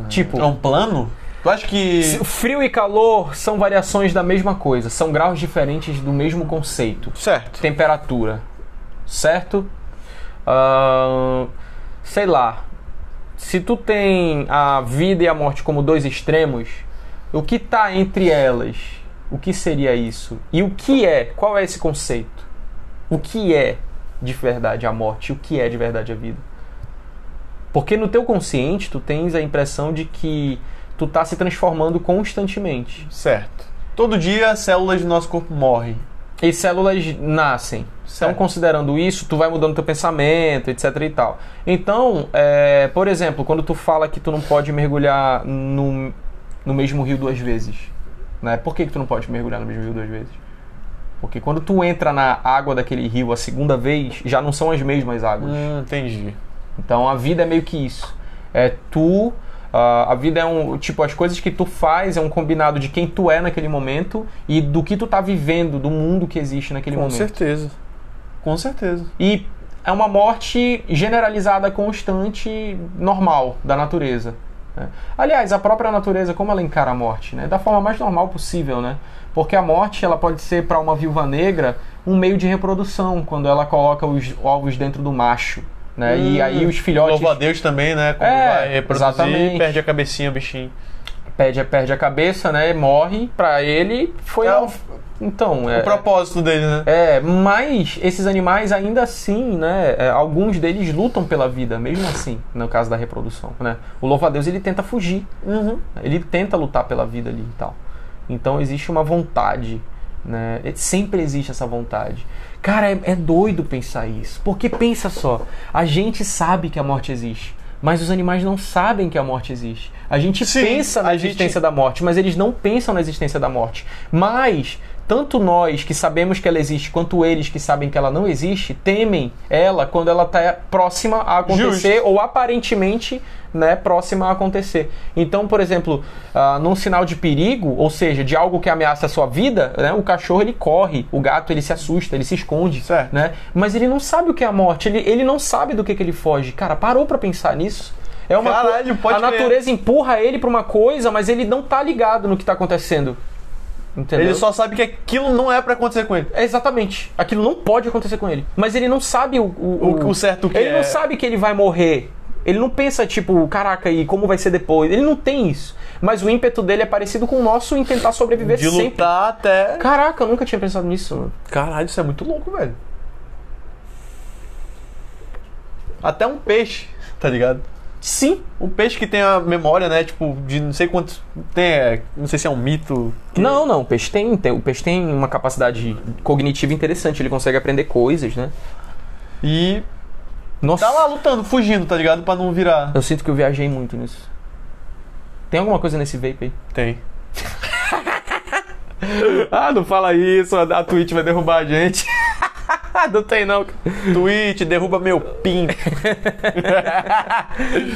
Tipo, É um plano? Tu acha que. frio e calor são variações da mesma coisa, são graus diferentes do mesmo conceito. Certo. Temperatura, certo? Ahn, sei lá. Se tu tem a vida e a morte como dois extremos, o que tá entre elas? O que seria isso? E o que é? Qual é esse conceito? O que é de verdade a morte? O que é de verdade a vida? Porque no teu consciente tu tens a impressão de que tu tá se transformando constantemente. Certo. Todo dia células do nosso corpo morrem. E células nascem. Então, Certo. considerando isso, tu vai mudando teu pensamento, etc e tal. Então, é, por exemplo, quando tu fala que tu não pode mergulhar no, no mesmo rio duas vezes, né? Por que, que tu não pode mergulhar no mesmo rio duas vezes? Porque quando tu entra na água daquele rio a segunda vez, já não são as mesmas águas. Hum, entendi. Então a vida é meio que isso. É tu. Ah, a vida é um. Tipo, as coisas que tu faz é um combinado de quem tu é naquele momento e do que tu tá vivendo, do mundo que existe naquele Com momento. certeza. Com certeza. E é uma morte generalizada, constante, normal da natureza. né? Aliás, a própria natureza, como ela encara a morte? Né? Da forma mais normal possível, né? Porque a morte ela pode ser para uma viúva negra um meio de reprodução, quando ela coloca os ovos dentro do macho. Né? e Hum, aí os filhotes Louva a Deus também, né? Quando É, vai reproduzir, exatamente. perde a cabecinha, o bichinho. perde, perde a cabeça, né? Morre. Pra ele foi. É a- o- Então, é. O propósito dele, né? É, mas esses animais ainda assim, né? é, alguns deles lutam pela vida, mesmo assim, no caso da reprodução, né? O louva-a-Deus ele tenta fugir, Uhum. ele tenta lutar pela vida ali e tal. Então existe uma vontade, né? E Sempre existe essa vontade. Cara, é, é doido pensar isso, porque pensa só, a gente sabe que a morte existe. Mas os animais não sabem que a morte existe. A gente Sim, pensa na a gente- existência da morte, mas eles não pensam na existência da morte. Mas tanto nós que sabemos que ela existe, quanto eles que sabem que ela não existe, temem ela quando ela está próxima a acontecer ou aparentemente né, próxima a acontecer. Então, por exemplo, ah, num sinal de perigo, ou seja, de algo que ameaça a sua vida, né, o cachorro ele corre, o gato ele se assusta, ele se esconde, Certo. né? Mas ele não sabe o que é a morte, ele, ele não sabe do que, que ele foge. Cara, parou pra pensar nisso? É uma Caralho, pode a crer. natureza empurra ele pra uma coisa, mas ele não tá ligado no que tá acontecendo. Entendeu? Ele só sabe que aquilo não é pra acontecer com ele. É, Exatamente. Aquilo não pode acontecer com ele. Mas ele não sabe o, o, O- o certo que Ele é. não sabe que ele vai morrer. Ele não pensa, tipo, caraca, e como vai ser depois? Ele não tem isso. Mas o ímpeto dele é parecido com o nosso em tentar sobreviver De sempre. lutar até. Caraca, eu nunca tinha pensado nisso, mano. Caralho, isso é muito louco, velho. Até um peixe, tá ligado? Sim. Um peixe que tem a memória, né? Tipo, de não sei quantos. Tem. é, não sei se é um mito. que- Não, não, o peixe tem, tem- o peixe tem uma capacidade cognitiva interessante, ele consegue aprender coisas, né? E Nossa, tá lá lutando, fugindo, tá ligado? Pra não virar. eu sinto que eu viajei muito nisso. Tem alguma coisa nesse vape aí? Tem. Ah, não fala isso, a Twitch vai derrubar a gente. não tem não. Twitch, derruba meu pinto.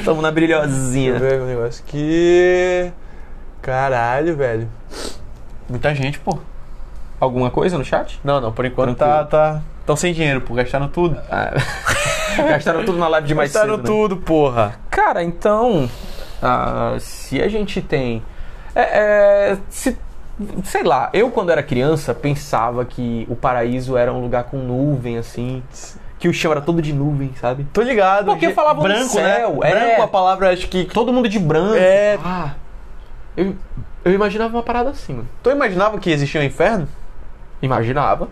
Tamo na brilhosinha. Deixa eu ver um negócio aqui. Caralho, velho. Muita gente, pô. Alguma coisa no chat? Não, não, por enquanto Tranquilo. tá. tá... Tão sem dinheiro, pô. Gastaram tudo. Ah, gastaram tudo na live de mais Gastaram cedo, né? tudo, porra. Cara, então, ah, se a gente tem. é, é, se- sei lá, eu quando era criança pensava que o paraíso era um lugar com nuvem, assim. Que o chão era todo de nuvem, sabe? Tô ligado. Porque falavam branco, céu, né? é. Branco a palavra, acho que. Todo mundo de branco. É. Ah, eu, eu imaginava uma parada assim, mano. Tu imaginava que existia um inferno? Imaginava.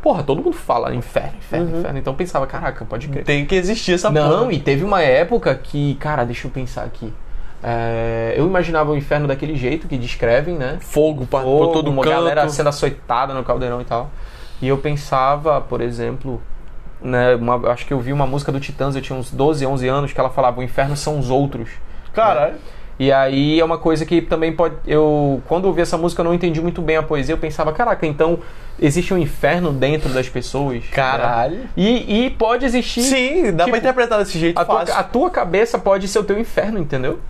Porra, todo mundo fala inferno, inferno, Uhum. inferno. Então eu pensava, caraca, pode crer. Tem que existir essa Não, porra. e teve uma época que, cara, deixa eu pensar aqui. É, eu imaginava o inferno daquele jeito que descrevem, né? Fogo pra, Fogo, por todo uma canto. galera sendo açoitada no caldeirão e tal. E eu pensava, por exemplo, né, uma- acho que eu vi uma música do Titãs, eu tinha uns 12, 11 anos, que ela falava: o inferno são os outros. Caralho. E aí é uma coisa que também pode. Eu, quando eu ouvi essa música, eu não entendi muito bem a poesia. Eu pensava, caraca, então existe um inferno dentro das pessoas. Caralho. né? E, e pode existir. Sim, dá Tipo, pra interpretar desse jeito A tua, fácil. a tua cabeça pode ser o teu inferno, entendeu?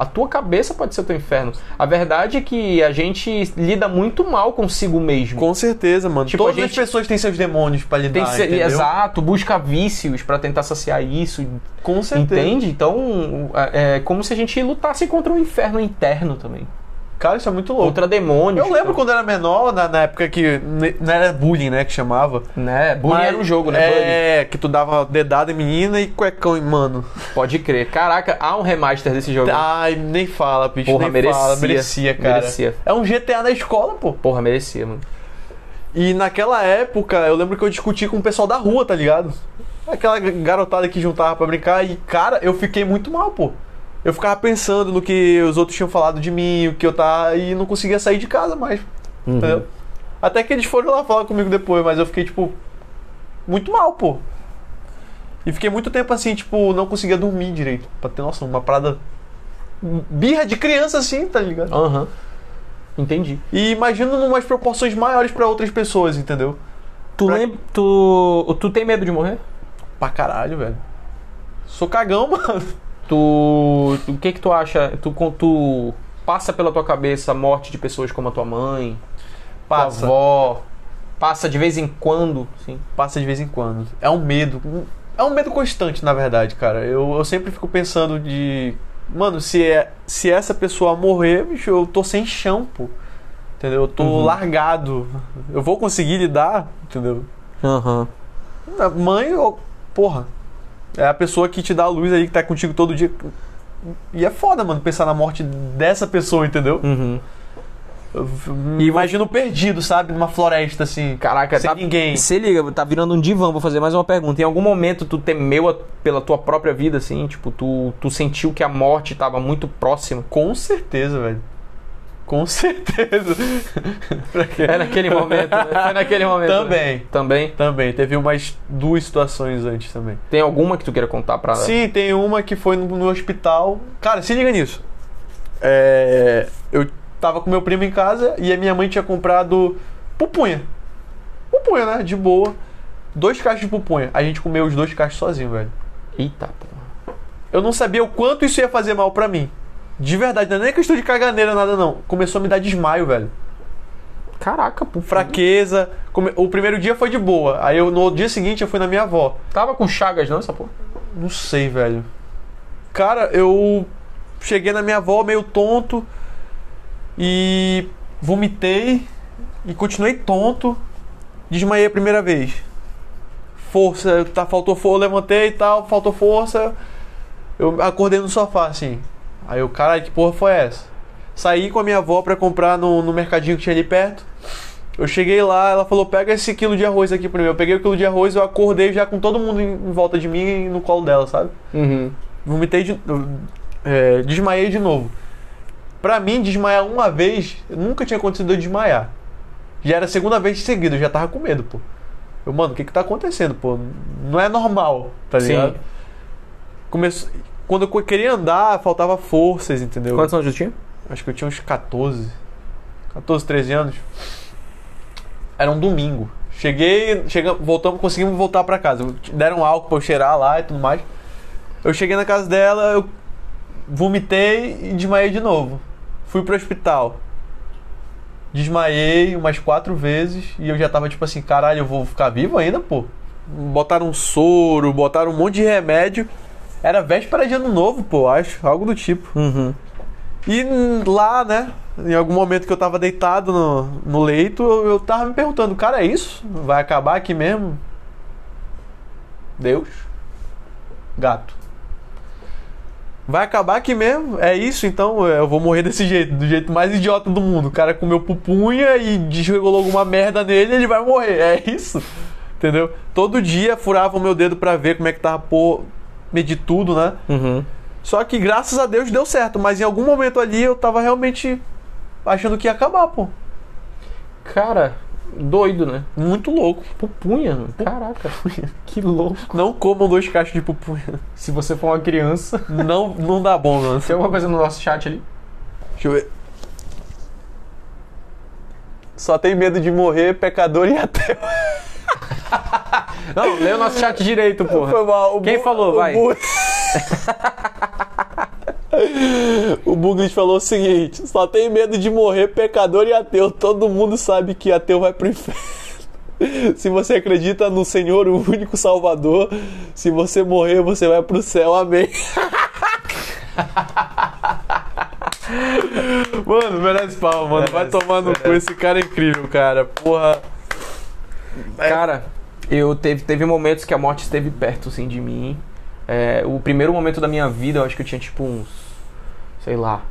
A tua cabeça pode ser o teu inferno. A verdade é que a gente lida muito mal consigo mesmo. Com certeza, mano. Tipo, Todas as pessoas têm seus demônios pra lidar, ser, entendeu? exato, busca vícios pra tentar saciar isso. Com certeza. Entende? Então, é é como se a gente lutasse contra um inferno interno também. Cara, isso é muito louco. Contra demônios. Eu lembro então, quando era menor, na, na época que ne- não era bullying, né, que chamava. Né? Bullying Mas- era um jogo, né? Bullying. É, que tu dava dedada em menina e cuecão em mano. Pode crer. Caraca, há um remaster desse jogo. Ai, nem fala, bicho, Porra, nem merecia. fala. Merecia, cara. Merecia. É um GTA na escola, pô. Porra, merecia, mano. E naquela época, eu lembro que eu discuti com o pessoal da rua, tá ligado? Aquela garotada que juntava pra brincar e, cara, eu fiquei muito mal, pô. Eu ficava pensando no que os outros tinham falado de mim, o que eu tava. e não conseguia sair de casa mais. Uhum. entendeu? Até que eles foram lá falar comigo depois, mas eu fiquei, tipo, muito mal, pô. E fiquei muito tempo assim, tipo, não conseguia dormir direito. Pra ter noção, uma parada. birra de criança assim, tá ligado? Aham. Entendi. E imagino numas proporções maiores pra outras pessoas, entendeu? Tu, Pra- lembra, tu, tu tem medo de morrer? Pra caralho, velho. Sou cagão, mano. Tu. tu- O que que tu acha? Tu, tu passa pela tua cabeça a morte de pessoas como a tua mãe, Passa. tua avó? Passa de vez em quando, sim. Passa de vez em quando. É um medo. É um medo constante, na verdade, cara. Eu, eu sempre fico pensando de. Mano, se, é, se essa pessoa morrer, bicho, eu tô sem chão, pô. Entendeu? Eu tô Uhum. largado. Eu vou conseguir lidar, entendeu? Aham. A Mãe, ó, porra. É a pessoa que te dá a luz aí, que tá contigo todo dia. E é foda, mano, pensar na morte dessa pessoa, entendeu? Uhum. Eu me imagino perdido, sabe? Numa floresta assim. Caraca, sem tá, ninguém. Se liga, tá virando um divã. Vou fazer mais uma pergunta. Em algum momento tu temeu a- pela tua própria vida, assim? Tipo, tu, tu sentiu que a morte tava muito próxima? Com certeza, velho. Com certeza. É naquele momento, né? Foi naquele momento. né? Também. Também. Também. Teve umas duas situações antes também. Tem alguma que tu queira contar pra. Sim, tem uma que foi no, no hospital. Cara, se liga nisso. É, eu tava com meu primo em casa e a minha mãe tinha comprado pupunha. Pupunha, né? De boa. Dois cachos de pupunha. A gente comeu os dois cachos sozinho, velho. Eita, porra. Eu não sabia o quanto isso ia fazer mal pra mim. De verdade, não é nem questão de caganeira, nada não. Começou a me dar desmaio, velho. Caraca, pô. Fraqueza. Come- O primeiro dia foi de boa. Aí eu, no dia seguinte eu fui na minha avó. Tava com chagas, não, essa porra? Não sei, velho. Cara, eu cheguei na minha avó meio tonto e vomitei e continuei tonto. Desmaiei a primeira vez. Força, tá, faltou força, levantei e tal, faltou força. Eu acordei no sofá assim. Aí eu, caralho, que porra foi essa? Saí com a minha avó pra comprar no, no mercadinho que tinha ali perto. Eu cheguei lá, ela falou: pega esse quilo de arroz aqui pra mim. Eu peguei o quilo de arroz, eu acordei já com todo mundo em, em volta de mim e no colo dela, sabe? Uhum. Vomitei de. é, desmaiei de novo. Pra mim, desmaiar uma vez, nunca tinha acontecido eu desmaiar. Já era a segunda vez de seguida, eu já tava com medo, pô. Eu, mano, o que que tá acontecendo, pô? Não é normal, tá Sim. ligado? Começou... Quando eu queria andar, faltava forças, entendeu? Quantos anos tu tinha? Acho que eu tinha uns 14. 14, 13 anos. Era um domingo. Cheguei, chega, voltamos, conseguimos voltar pra casa. Deram álcool pra eu cheirar lá e tudo mais. Eu cheguei na casa dela, eu vomitei e desmaiei de novo. Fui pro hospital. Desmaiei umas quatro vezes e eu já tava tipo assim, caralho, eu vou ficar vivo ainda, pô. Botaram um soro, botaram um monte de remédio. Era véspera de ano novo, pô, acho. Algo do tipo. Uhum. E lá, né, em algum momento que eu tava deitado no, no leito, eu, eu tava me perguntando, cara, é isso? Vai acabar aqui mesmo? Deus? Gato. Vai acabar aqui mesmo? É isso, então eu vou morrer desse jeito, do jeito mais idiota do mundo. O cara comeu pupunha e desregulou alguma merda nele, ele vai morrer. É isso? Entendeu? Todo dia furava o meu dedo pra ver como é que tava, pô, medir tudo, né? Uhum. Só que graças a Deus deu certo, mas em algum momento ali eu tava realmente achando que ia acabar, pô. Cara, doido, né? Muito louco. Pupunha, mano. Caraca. que louco. Não comam dois cachos de pupunha. Se você for uma criança. Não, não dá bom, mano. Tem alguma coisa no nosso chat ali? Deixa eu ver. Só tem medo de morrer, pecador e ateu. Não, lê o nosso chat direito, porra. Foi mal. O Quem Bu- falou? o Vai. Bu- O Buglis falou o seguinte: só tem medo de morrer pecador e ateu. Todo mundo sabe que ateu vai pro inferno. Se você acredita no Senhor, o único Salvador, se você morrer, você vai pro céu. Amém. mano, merece pau, mano. Vai tomar no cu. Esse cara é incrível, cara. Porra. Cara, eu teve, teve momentos que a morte esteve perto, assim, de mim. É, o primeiro momento da minha vida, eu acho que eu tinha, tipo, uns... Sei lá...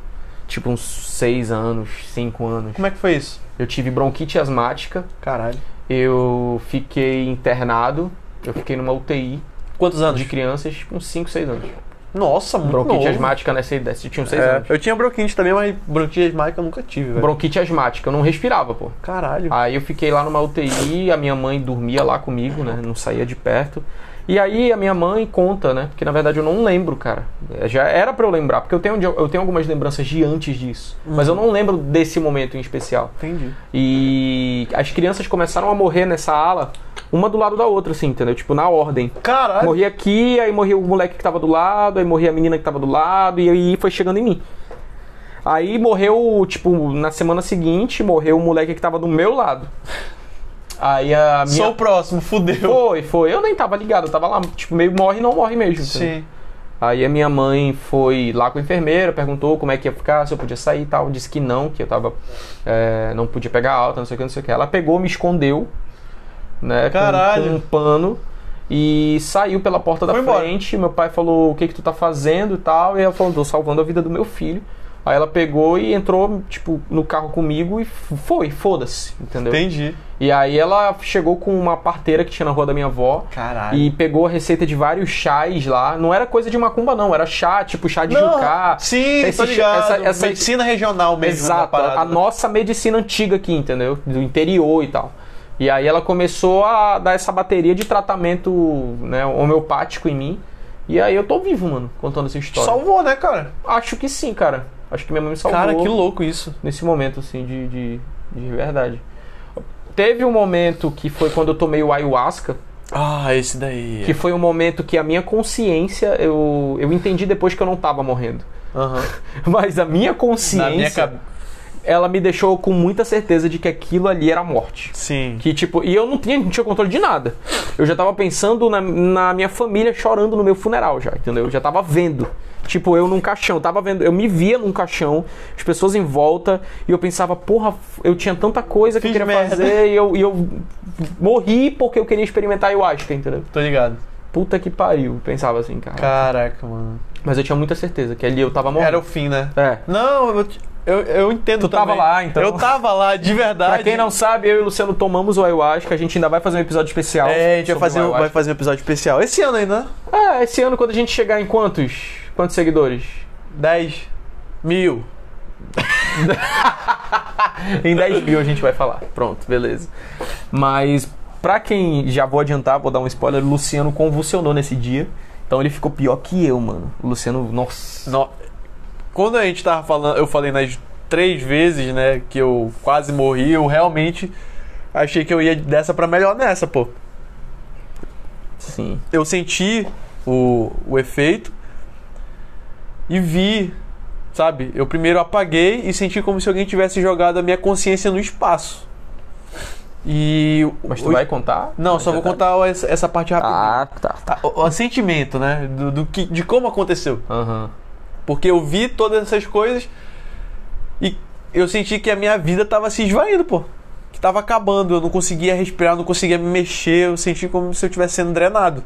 Tipo, uns 6 anos, 5 anos. Como é que foi isso? Eu tive bronquite asmática. Caralho. Eu fiquei internado. Eu fiquei numa UTI Quantos anos? de crianças, tipo, uns 5, 6 anos. Nossa, muito Bronquite novo. asmática nessa idade. Eu tinha uns 6 É, anos. eu tinha bronquite também, mas bronquite asmática eu nunca tive, velho. Bronquite asmática, eu não respirava, pô. Caralho. Aí eu fiquei lá numa UTI, a minha mãe dormia lá comigo, né? Não saía de perto. E aí a minha mãe conta, né? Porque na verdade eu não lembro, cara. É, Já era pra eu lembrar, porque eu tenho, eu tenho algumas lembranças de antes disso. Mas eu não lembro desse momento em especial. Entendi. E as crianças começaram a morrer nessa ala, uma do lado da outra, assim, entendeu? Tipo, na ordem. Caralho. Morria aqui, aí morria o moleque que tava do lado, aí morria a menina que tava do lado, e aí foi chegando em mim. Aí morreu, tipo, na semana seguinte, morreu o moleque que tava do meu lado. Aí a minha. Sou o próximo, fudeu. Foi, foi. Eu nem tava ligado, eu tava lá, tipo, meio morre não morre mesmo. entendeu? Sim. Aí a minha mãe foi lá com a enfermeira, perguntou como é que ia ficar, se eu podia sair e tal. Disse que não, que eu tava. é, não podia pegar alta, não sei o que, não sei o que. Ela pegou, me escondeu, né? com- Caralho. Com, um pano. E saiu pela porta da Foi embora. frente. Meu pai falou: O que que tu tá fazendo e tal. E ela falou: Tô salvando a vida do meu filho. Aí ela pegou e entrou, tipo, no carro comigo e foi, foda-se, entendeu? Entendi. E aí ela chegou com uma parteira que tinha na rua da minha avó. Caralho. E pegou a receita de vários chás lá. Não era coisa de macumba, não. Era chá, tipo chá de Não, jucá. Sim, Esse tô chá- ligado. essa- essa- Medicina regional mesmo. Exato. A nossa medicina antiga aqui, entendeu? Do interior e tal. E aí ela começou a dar essa bateria de tratamento né, homeopático em mim. E aí eu tô vivo, mano, contando essa história. Salvou, né, cara? Acho que sim, cara. Acho que minha mãe me salvou Cara, que louco isso. nesse momento, assim, de, de, de verdade. Teve um momento que foi quando eu tomei o ayahuasca. Ah, esse daí. Que foi um momento que a minha consciência, eu, eu entendi depois que eu não tava morrendo. Aham. Mas a minha Na consciência, minha cabeça. Ela me deixou com muita certeza de que aquilo ali era morte. Sim. Que tipo, e eu não tinha, não tinha controle de nada. Eu já tava pensando na, na minha família chorando no meu funeral já, entendeu? Eu já tava vendo. Tipo, eu num caixão, eu tava vendo, eu me via num caixão, as pessoas em volta, e eu pensava, porra, eu tinha tanta coisa que Fiz eu queria merda. fazer, e eu, e eu morri porque eu queria experimentar ayahuasca, entendeu? Tô ligado. Puta que pariu, eu pensava assim, cara. Caraca, mano. Mas eu tinha muita certeza que ali eu tava morrendo. Era o fim, né? É. Não, eu, eu, eu entendo Tu tava também. lá, então. Eu tava lá, de verdade. Pra quem não sabe, eu e o Luciano tomamos o ayahuasca, a gente ainda vai fazer um episódio especial. É, a gente vai fazer, um- vai fazer um episódio especial. Esse ano ainda, né? É, esse ano quando a gente chegar em quantos? Quantos seguidores? 10 mil. Em 10 mil a gente vai falar. Pronto, beleza. Mas, pra quem já vou adiantar, vou dar um spoiler, o Luciano convulsionou nesse dia. Então ele ficou pior que eu, mano. O Luciano, nossa. No- Quando a gente tava falando, eu falei nas três vezes, né, que eu quase morri, eu realmente achei que eu ia dessa pra melhor nessa, pô. Sim. Eu senti o, o efeito e vi, sabe? Eu primeiro apaguei e senti como se alguém tivesse jogado a minha consciência no espaço. E. Mas tu o- vai contar? Não, só vou contar essa, essa parte rápida. Ah, tá. tá. o, o sentimento, né? Do, do que, de como aconteceu. Aham. Porque eu vi todas essas coisas e eu senti que a minha vida tava se esvaindo, pô. Que tava acabando, eu não conseguia respirar, não conseguia me mexer, eu senti como se eu estivesse sendo drenado.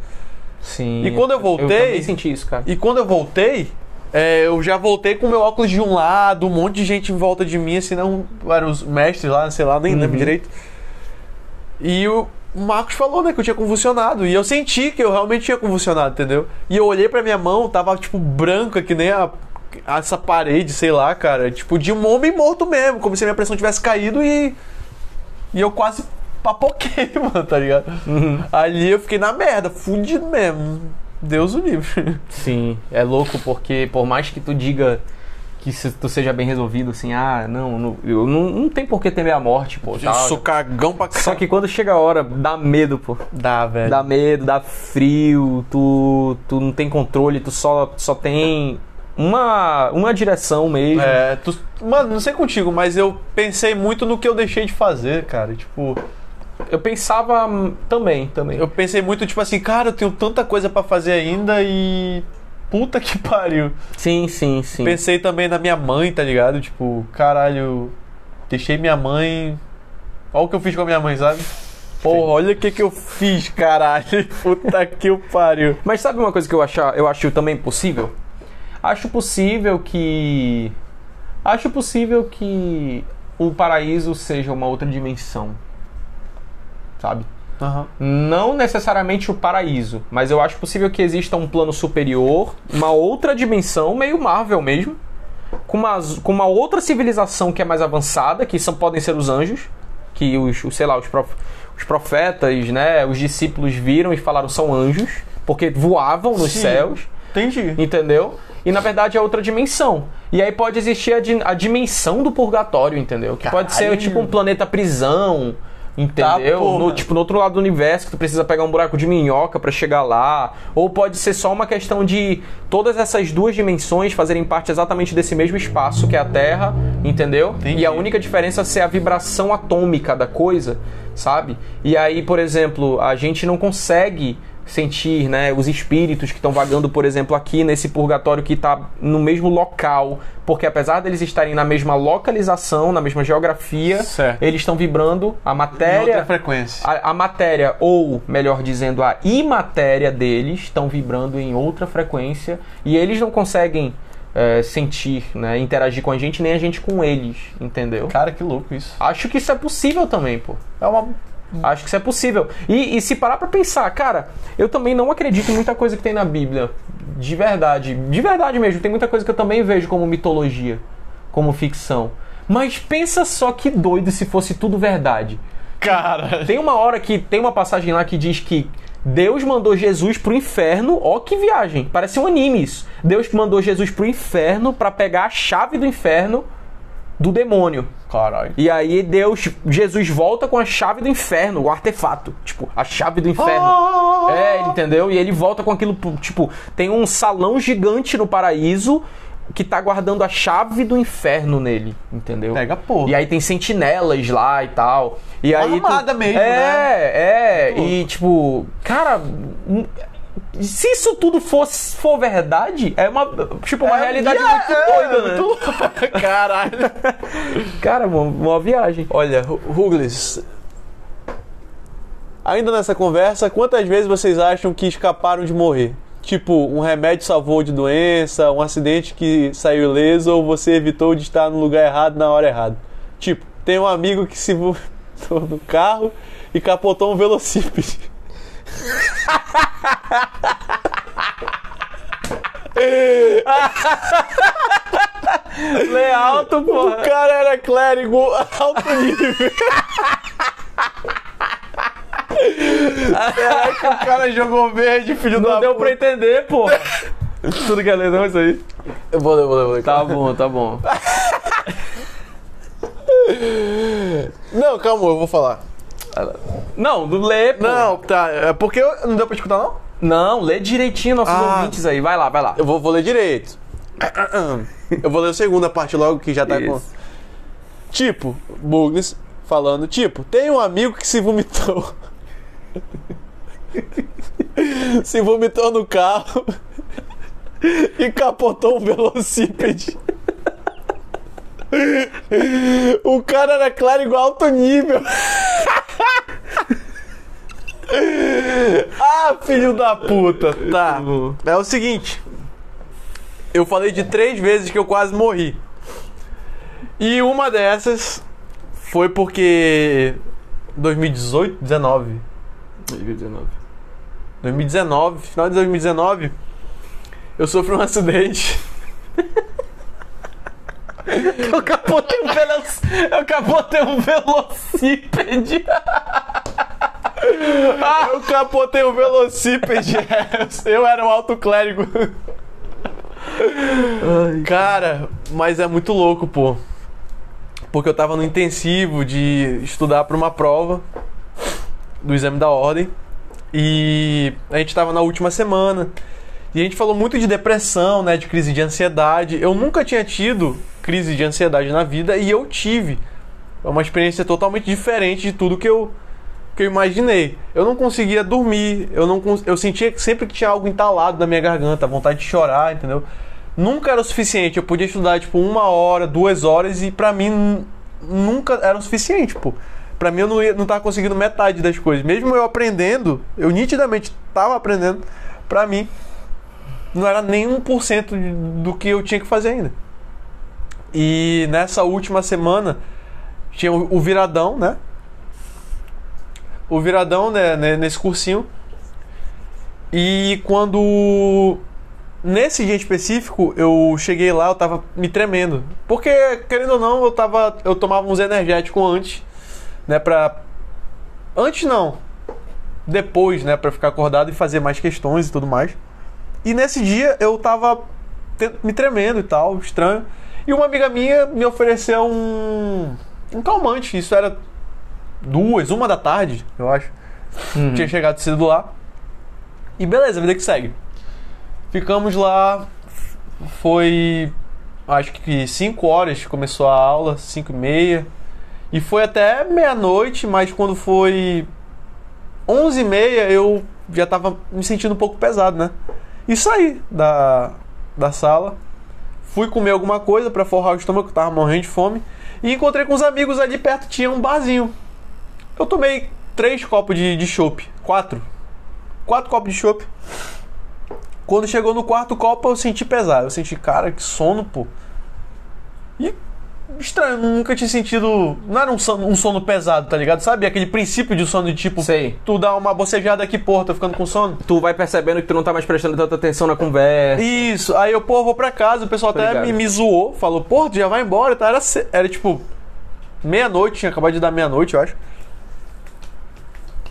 Sim. E quando eu voltei- Eu senti isso, cara. E quando eu voltei, é, eu já voltei com meu óculos de um lado, um monte de gente em volta de mim, assim, não eram os mestres lá, sei lá, nem lembro Uhum. direito. E o Marcos falou, né, que eu tinha convulsionado. E eu senti que eu realmente tinha convulsionado, entendeu? E eu olhei pra minha mão, tava, tipo, branca, que nem a, essa parede, sei lá, cara. Tipo, de um homem morto mesmo, como se a minha pressão tivesse caído e. E eu quase papoquei, mano, tá ligado? Uhum. Ali eu fiquei na merda, fudido mesmo. Deus o livre. Sim, é louco porque por mais que tu diga que se tu seja bem resolvido, assim, ah, não, não, eu não, não tem por que temer a morte, pô. Eu sou cagão pra caralho. Só que quando chega a hora, dá medo, pô. Dá, velho. Dá medo, dá frio, tu, tu não tem controle, tu só, só tem uma, uma direção mesmo. É, tu- mano, não sei contigo, mas eu pensei muito no que eu deixei de fazer, cara. Tipo, Eu pensava também, também. eu pensei muito, tipo assim, cara, eu tenho tanta coisa pra fazer ainda e. Puta que pariu. Sim, sim, sim. Pensei também na minha mãe, tá ligado? Tipo, caralho, deixei minha mãe. Olha o que eu fiz com a minha mãe, sabe? Porra, olha o que que eu fiz, caralho. Puta que o pariu. Mas sabe uma coisa que eu acho, eu acho também possível? Acho possível que. Acho possível que o paraíso seja uma outra dimensão. Sabe? Aham. Não necessariamente o paraíso, mas eu acho possível que exista um plano superior, uma outra dimensão, meio Marvel mesmo, com uma, com uma outra civilização que é mais avançada, que são, podem ser os anjos, que os, os, sei lá, os, prof, os profetas, né, os discípulos viram e falaram são anjos, porque voavam nos Sim. céus. Entendi. Entendeu? E na verdade é outra dimensão. E aí pode existir a, di- a dimensão do purgatório, entendeu? Que pode ser Caralho. tipo um planeta prisão. Entendeu? Tá, no, tipo, no outro lado do universo, que tu precisa pegar um buraco de minhoca pra chegar lá. Ou pode ser só uma questão de todas essas duas dimensões fazerem parte exatamente desse mesmo espaço que é a Terra, entendeu? Entendi. E a única diferença ser a vibração atômica da coisa, sabe? E aí, por exemplo, a gente não consegue sentir, né, os espíritos que estão vagando, por exemplo, aqui nesse purgatório que está no mesmo local, porque apesar deles estarem na mesma localização, na mesma geografia, Certo. eles estão vibrando a Em matéria outra frequência. a, a matéria, ou melhor dizendo, a imatéria deles estão vibrando em outra frequência e eles não conseguem é, sentir, né, interagir com a gente, nem a gente com eles, entendeu? Cara, que louco isso. Acho que isso é possível também, pô. É uma. Acho que isso é possível. E, e se parar pra pensar, cara, eu também não acredito em muita coisa que tem na Bíblia. De verdade. De verdade mesmo. Tem muita coisa que eu também vejo como mitologia, como ficção. Mas pensa só que doido se fosse tudo verdade. Cara. Tem uma hora que tem uma passagem lá que diz que Deus mandou Jesus pro inferno. Ó que viagem, parece um anime isso. Deus mandou Jesus pro inferno pra pegar a chave do inferno do demônio. Caralho. E aí Deus, Jesus volta com a chave do inferno, o artefato, tipo, a chave do inferno. Ah! É, entendeu? E ele volta com aquilo, tipo, tem um salão gigante no paraíso que tá guardando a chave do inferno nele, entendeu? Pega porra. E aí tem sentinelas lá e tal. E aí tu- armada mesmo, é, né? É, Pô. e tipo, cara, se isso tudo fosse for verdade, é uma tipo uma É, realidade é, muito é, doida, né? muito. Caralho. Cara, uma, uma viagem. Olha, Ru- Ruglis. Ainda nessa conversa, quantas vezes vocês acham que escaparam de morrer? Tipo, um remédio salvou de doença, um acidente que saiu ileso ou você evitou de estar no lugar errado na hora errada? Tipo, tem um amigo que se vomitou no carro e capotou um velocípede. Lê alto, O porra. cara era clérigo alto nível. Caraca, o cara jogou verde, filho Não da deu puta. pra entender, porra. Tudo que é ler não, isso aí. Eu vou ler, vou ler, vou ler. Tá bom, tá bom. Não, calma, eu vou falar. Não, lê, pô. Não, tá. É porque eu- não deu pra escutar, não? Não, lê direitinho nossos Ah. ouvintes aí. Vai lá, vai lá. Eu vou, vou ler direito. Eu vou ler a segunda parte logo que já tá com. Isso. Tipo, Bugnes falando, tipo, tem um amigo que se vomitou. se vomitou no carro e capotou um velocípede. O cara era claro igual alto nível. ah, filho da puta. Tá. É o seguinte. Eu falei de três vezes que eu quase morri. E uma dessas foi porque 2018, 19, 2019. 2019, final de 2019, eu sofri um acidente. Eu capotei um velocípede. Eu capotei um velocípede. Eu capotei o velocípede. Eu era um alto clérigo. Cara, mas é muito louco, pô. Porque eu tava no intensivo de estudar pra uma prova do exame da ordem. E a gente tava na última semana. E a gente falou muito de depressão, né, de crise de ansiedade. Eu nunca tinha tido crise de ansiedade na vida e eu tive. Uma experiência totalmente diferente de tudo que eu que eu imaginei. Eu não conseguia dormir, eu não eu sentia que sempre que tinha algo entalado na minha garganta, vontade de chorar, entendeu? Nunca era o suficiente. Eu podia estudar tipo uma hora, duas horas e pra mim nu- nunca era o suficiente, pô. Pra mim eu não, ia, não tava conseguindo metade das coisas. Mesmo eu aprendendo, eu nitidamente tava aprendendo, pra mim não era nem 1% de- do que eu tinha que fazer ainda. E nessa última semana tinha o, viradão, né? O viradão, né, né, nesse cursinho. E quando nesse dia específico eu cheguei lá, eu tava me tremendo. Porque querendo ou não, eu tava eu tomava uns energéticos antes, né, pra antes não. Depois, né, Pra ficar acordado e fazer mais questões e tudo mais. E nesse dia eu tava me tremendo e tal, estranho. E uma amiga minha me ofereceu um, um calmante. Isso era duas, uma da tarde, eu acho. Tinha chegado cedo lá. E beleza, vida que segue. Ficamos lá. Foi. Acho que 5 horas que começou a aula, 5 e meia. E foi até meia-noite, mas quando foi 11 e meia eu já tava me sentindo um pouco pesado, né? E saí da, da sala. Fui comer alguma coisa pra forrar o estômago, tava morrendo de fome. E encontrei com os amigos ali perto, tinha um barzinho. Eu tomei três copos de, de. Quatro. Quatro copos de chopp. Quando chegou no quarto copo, eu senti pesar. Eu senti, cara, que sono, pô. E estranho, nunca tinha sentido. Não era um sono, um sono pesado, tá ligado? Sabe aquele princípio de sono de tipo. Sei. Tu dá uma bocejada aqui, porra, tô ficando com sono. Tu vai percebendo que tu não tá mais prestando tanta atenção na conversa. Isso, aí eu, pô, vou pra casa, o pessoal Tô até me, me zoou, falou, pô, tu já vai embora, tá? Era, era tipo meia-noite, tinha acabado de dar meia-noite, eu acho.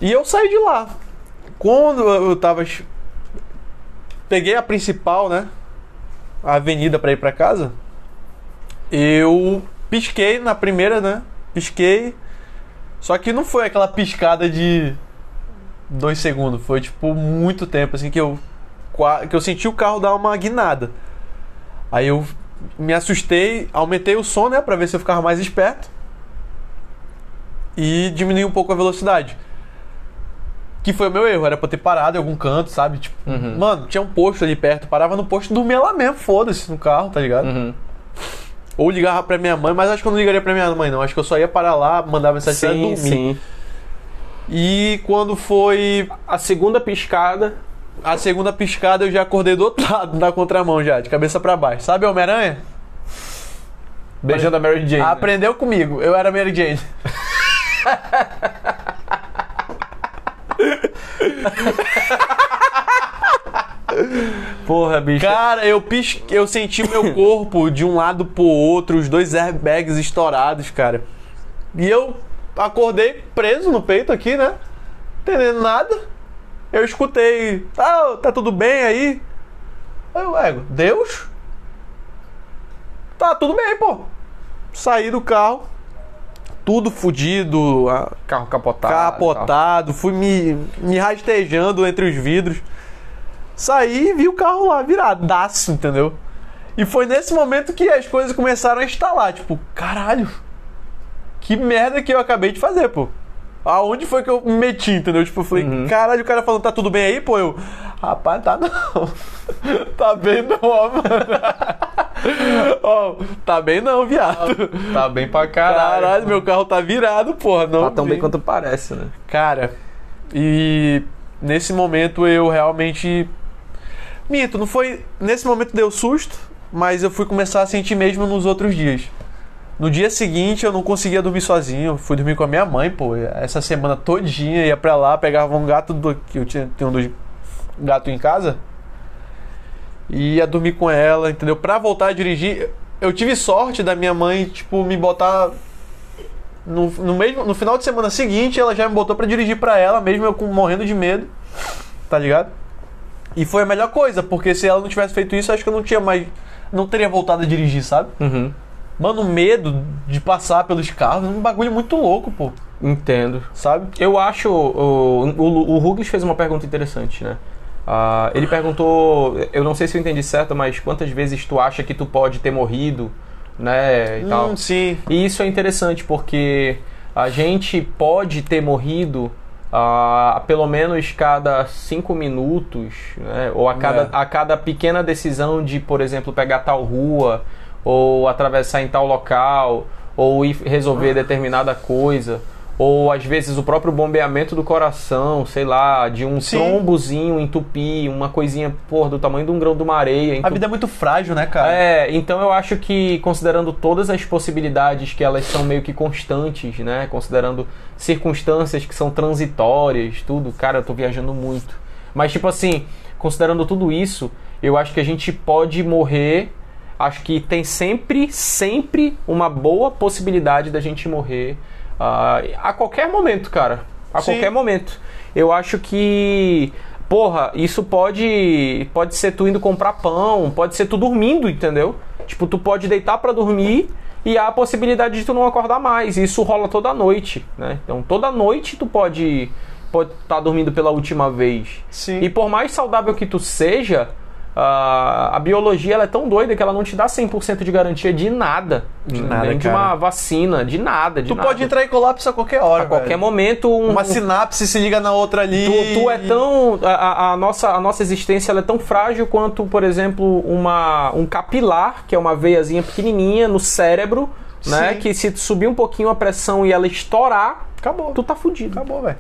E eu saí de lá. Quando eu tava. Peguei a principal, né? A avenida pra ir pra casa. Eu pisquei na primeira, né? Pisquei. Só que não foi aquela piscada de dois segundos. Foi tipo muito tempo, assim, que eu que eu senti o carro dar uma guinada. Aí eu me assustei, aumentei o som, né, pra ver se eu ficava mais esperto. E diminui um pouco a velocidade. Que foi o meu erro, era pra ter parado em algum canto, sabe? Tipo, Uhum. mano, tinha um posto ali perto, parava no posto e dormia lá mesmo, foda-se, no carro, tá ligado? Uhum. Ou ligava pra minha mãe, mas acho que eu não ligaria pra minha mãe, não. Acho que eu só ia parar lá, mandar mensagem pra Sim, dormir. sim. E quando foi A segunda piscada. a segunda piscada, eu já acordei do outro lado, na contramão já, de cabeça pra baixo. Sabe Homem-Aranha? Beijando a Mary Jane. né? Aprendeu comigo, eu era Mary Jane. Porra, bicho. Cara, eu pisquei, eu senti meu corpo de um lado pro outro, os dois airbags estourados, cara. E eu acordei preso no peito aqui, né? Entendendo nada. Eu escutei, tá, tá tudo bem aí? Aí eu, ego, Deus? Tá tudo bem, pô. Saí do carro, tudo fudido, a- Carro capotado. capotado, fui me, me rastejando entre os vidros. Saí e vi o carro lá viradaço, entendeu? E foi nesse momento que as coisas começaram a instalar. Tipo, caralho, que merda que eu acabei de fazer, pô. Aonde foi que eu me meti, entendeu? Tipo, eu falei, Uhum. caralho, o cara falando, tá tudo bem aí, pô? Eu, rapaz, tá não. tá bem não, ó, mano. Ó, tá bem não, viado. Tá bem pra caralho. Caralho, meu carro tá virado, porra. Não Tá tão bem quanto parece, né? Cara, e nesse momento eu realmente. Minto, não foi. Nesse momento deu susto, mas eu fui começar a sentir mesmo nos outros dias. No dia seguinte eu não conseguia dormir sozinho, fui dormir com a minha mãe, pô. Essa semana todinha ia pra lá, pegava um gato do. que eu tinha, tinha um dos gato em casa. E ia dormir com ela, entendeu? Pra voltar a dirigir, eu tive sorte da minha mãe, tipo, me botar no, no, mesmo, no final de semana seguinte, ela já me botou pra dirigir pra ela, mesmo eu com, morrendo de medo, tá ligado? E foi a melhor coisa, porque se ela não tivesse feito isso, acho que eu não tinha mais. Não teria voltado a dirigir, sabe? Uhum. Mano, o medo de passar pelos carros é um bagulho muito louco, pô. Entendo. Sabe? Eu acho. O, o, o Ruglis fez uma pergunta interessante, né? Ah, ele perguntou, eu não sei se eu entendi certo, mas quantas vezes tu acha que tu pode ter morrido, né, e tal. Hum, sim. E isso é interessante porque a gente pode ter morrido ah, pelo menos cada cinco minutos, né? ou a cada, É. a cada pequena decisão de, por exemplo, pegar tal rua, ou atravessar em tal local, ou ir resolver determinada coisa. Ou às vezes o próprio bombeamento do coração, sei lá, de um Sim. trombozinho entupir, uma coisinha, porra, do tamanho de um grão de uma areia. A entup- vida é muito frágil, né, cara? é, então eu acho que considerando todas as possibilidades que elas são meio que constantes, né? Considerando circunstâncias que são transitórias, tudo, cara, eu tô viajando muito. Mas tipo assim, considerando tudo isso, eu acho que a gente pode morrer. Acho que tem sempre, sempre uma boa possibilidade da gente morrer ah, a qualquer momento, cara. A Sim. qualquer momento. Eu acho que. Porra, isso pode. Pode ser tu indo comprar pão, pode ser tu dormindo, entendeu? Tipo, tu pode deitar pra dormir e há a possibilidade de tu não acordar mais. Isso rola toda noite, né? Então toda noite tu pode pode estar dormindo pela última vez. Sim. E por mais saudável que tu seja, ah, a biologia ela é tão doida que ela não te dá 100% de garantia de nada. De nada, Nem de cara. uma vacina, de nada. De Tu nada. pode entrar em colapso a qualquer hora. a qualquer velho. momento. Um, Uma sinapse se liga na outra ali. Tu, tu é tão. A, a- a nossa, a nossa existência ela é tão frágil quanto, por exemplo, uma, um capilar, que é uma veiazinha pequenininha no cérebro, né? Sim. Que se tu subir um pouquinho a pressão e ela estourar, Acabou. tu tá fudido. Acabou, velho.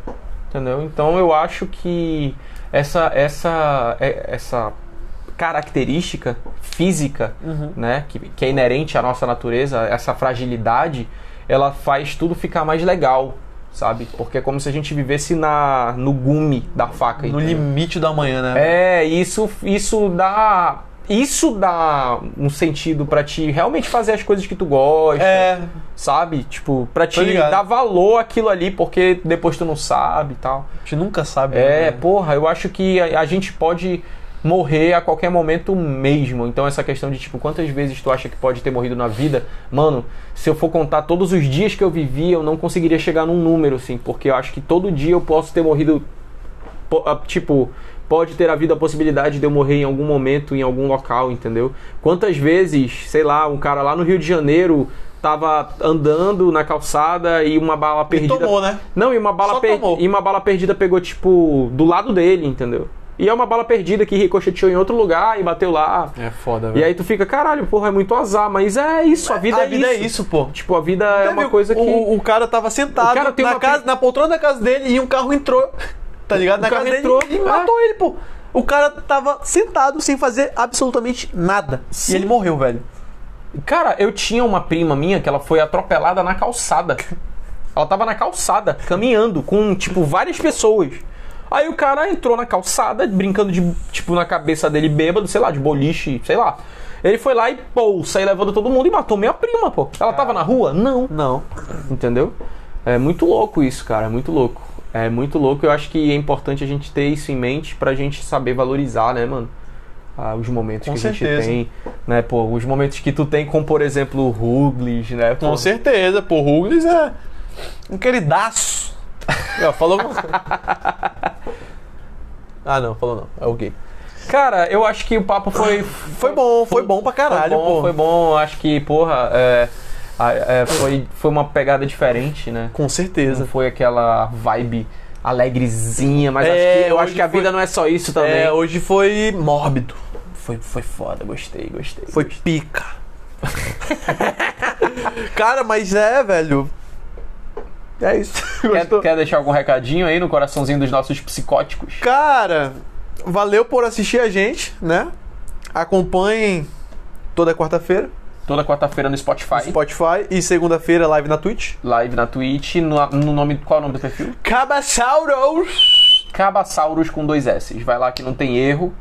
Entendeu? Então eu acho que essa, essa, é- essa característica física, né, que, que é inerente à nossa natureza, essa fragilidade, ela faz tudo ficar mais legal, sabe? Porque é como se a gente vivesse na, no gume da faca. No entendeu? limite da manhã, né? É, isso, isso dá. Isso dá um sentido pra te realmente fazer as coisas que tu gosta, É. sabe? Tipo, pra te dar valor àquilo ali, porque depois tu não sabe e tal. A gente nunca sabe. É, né? porra, eu acho que a, a gente pode morrer a qualquer momento mesmo. Então essa questão de tipo, quantas vezes tu acha que pode ter morrido na vida? Mano, se eu for contar todos os dias que eu vivi, eu não conseguiria chegar num número assim, porque eu acho que todo dia eu posso ter morrido ah, tipo, pode ter havido a possibilidade de eu morrer em algum momento, em algum local, entendeu? Quantas vezes, sei lá, um cara lá no Rio de Janeiro tava andando na calçada e uma bala E perdida. tomou, né? Não, e uma bala per- e uma bala perdida pegou tipo do lado dele, entendeu? E é uma bala perdida que ricocheteou em outro lugar e bateu lá. É foda, E velho. aí tu fica, caralho, porra, é muito azar, mas é isso, a vida, a é, vida isso. é isso, pô. Tipo, a vida é Até uma viu, coisa que O, o cara tava sentado cara na, uma casa, na poltrona da casa dele e um carro entrou. Tá ligado? Na O carro casa entrou, dele e é. matou ele, pô. O cara tava sentado sem fazer absolutamente nada. Sim. E ele morreu, velho. Cara, eu tinha uma prima minha que ela foi atropelada na calçada. Ela tava na calçada, caminhando, com, tipo, várias pessoas. Aí o cara entrou na calçada, brincando de, tipo, na cabeça dele bêbado, sei lá, de boliche, sei lá. Ele foi lá e, pô, saiu levando todo mundo e matou minha prima, pô. Ela tava na rua? Não. Não. Entendeu? É muito louco isso, cara, é muito louco. É muito louco, eu acho que é importante a gente ter isso em mente pra gente saber valorizar, né, mano? Ah, os momentos Com que a gente certeza. tem, né, pô, os momentos que tu tem com, por exemplo, o Ruglis, né, pô. Com certeza, pô. Ruglis é um queridaço. Ó, falou. ah, não, falou não. É o gay. Cara, eu acho que o papo foi... Foi bom, foi bom pra caralho, foi bom, pô. Foi bom, acho que, porra, é, é, foi, foi uma pegada diferente, né? Com certeza. Não foi aquela vibe alegrezinha, mas É, acho que, eu acho que a foi- vida não é só isso também. É, hoje foi mórbido. Foi, foi foda, gostei, gostei. Foi pica. Cara, mas é, velho. É isso. Quer, quer deixar algum recadinho aí no coraçãozinho dos nossos psicóticos? Cara, valeu por assistir a gente, né? Acompanhem toda quarta-feira Toda quarta-feira no Spotify. no Spotify e segunda-feira live na Twitch. Live na Twitch, no, no nome. Qual é o nome do perfil? Cabassauros! Cabassauros com dois S. Vai lá que não tem erro.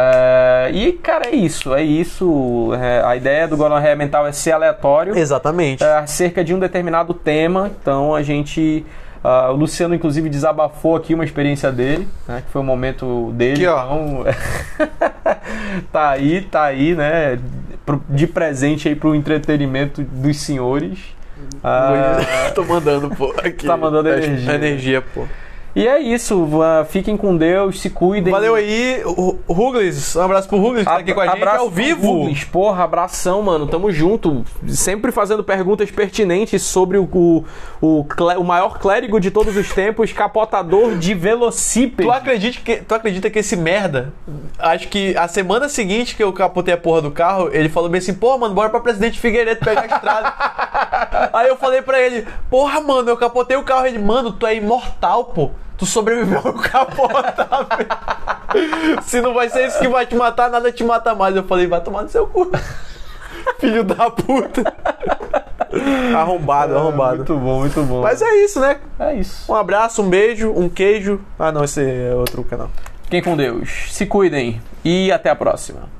É, e, cara, é isso. É isso. É, a ideia do Gonorreia Mental é ser aleatório. Exatamente. é, acerca de um determinado tema. Então a gente. ah, o Luciano, inclusive, desabafou aqui uma experiência dele, né, que foi um momento dele. Aqui, ó. Então, tá aí, tá aí, né? De presente aí pro entretenimento dos senhores. Ah, Tô mandando, pô. Aqui. Tá mandando energia. Energia, pô. E é isso, fiquem com Deus, se cuidem. Valeu aí, Ruglis. Um abraço pro Ruglis que tá aqui com a gente ao vivo. Douglas. Porra, abração, mano. Tamo junto. Sempre fazendo perguntas pertinentes sobre o, o, o, o maior clérigo de todos os tempos, capotador de velocípede. Tu acredita, que, tu acredita que esse merda, acho que a semana seguinte que eu capotei a porra do carro, ele falou bem assim, porra, mano, bora pra Presidente Figueiredo pegar a estrada. Aí eu falei pra ele, porra, mano, eu capotei o carro. Ele, mano, tu é imortal, pô. Tu sobreviveu ao capotar, velho. Se não vai ser isso que vai te matar, nada te mata mais. Eu falei, vai tomar no seu cu. Filho da puta. Arrombado, arrombado. Muito bom, muito bom. Mas é isso, né? é isso. Um abraço, um beijo, um queijo. Ah, não, esse é outro canal. Fiquem com Deus. Se cuidem. E até a próxima.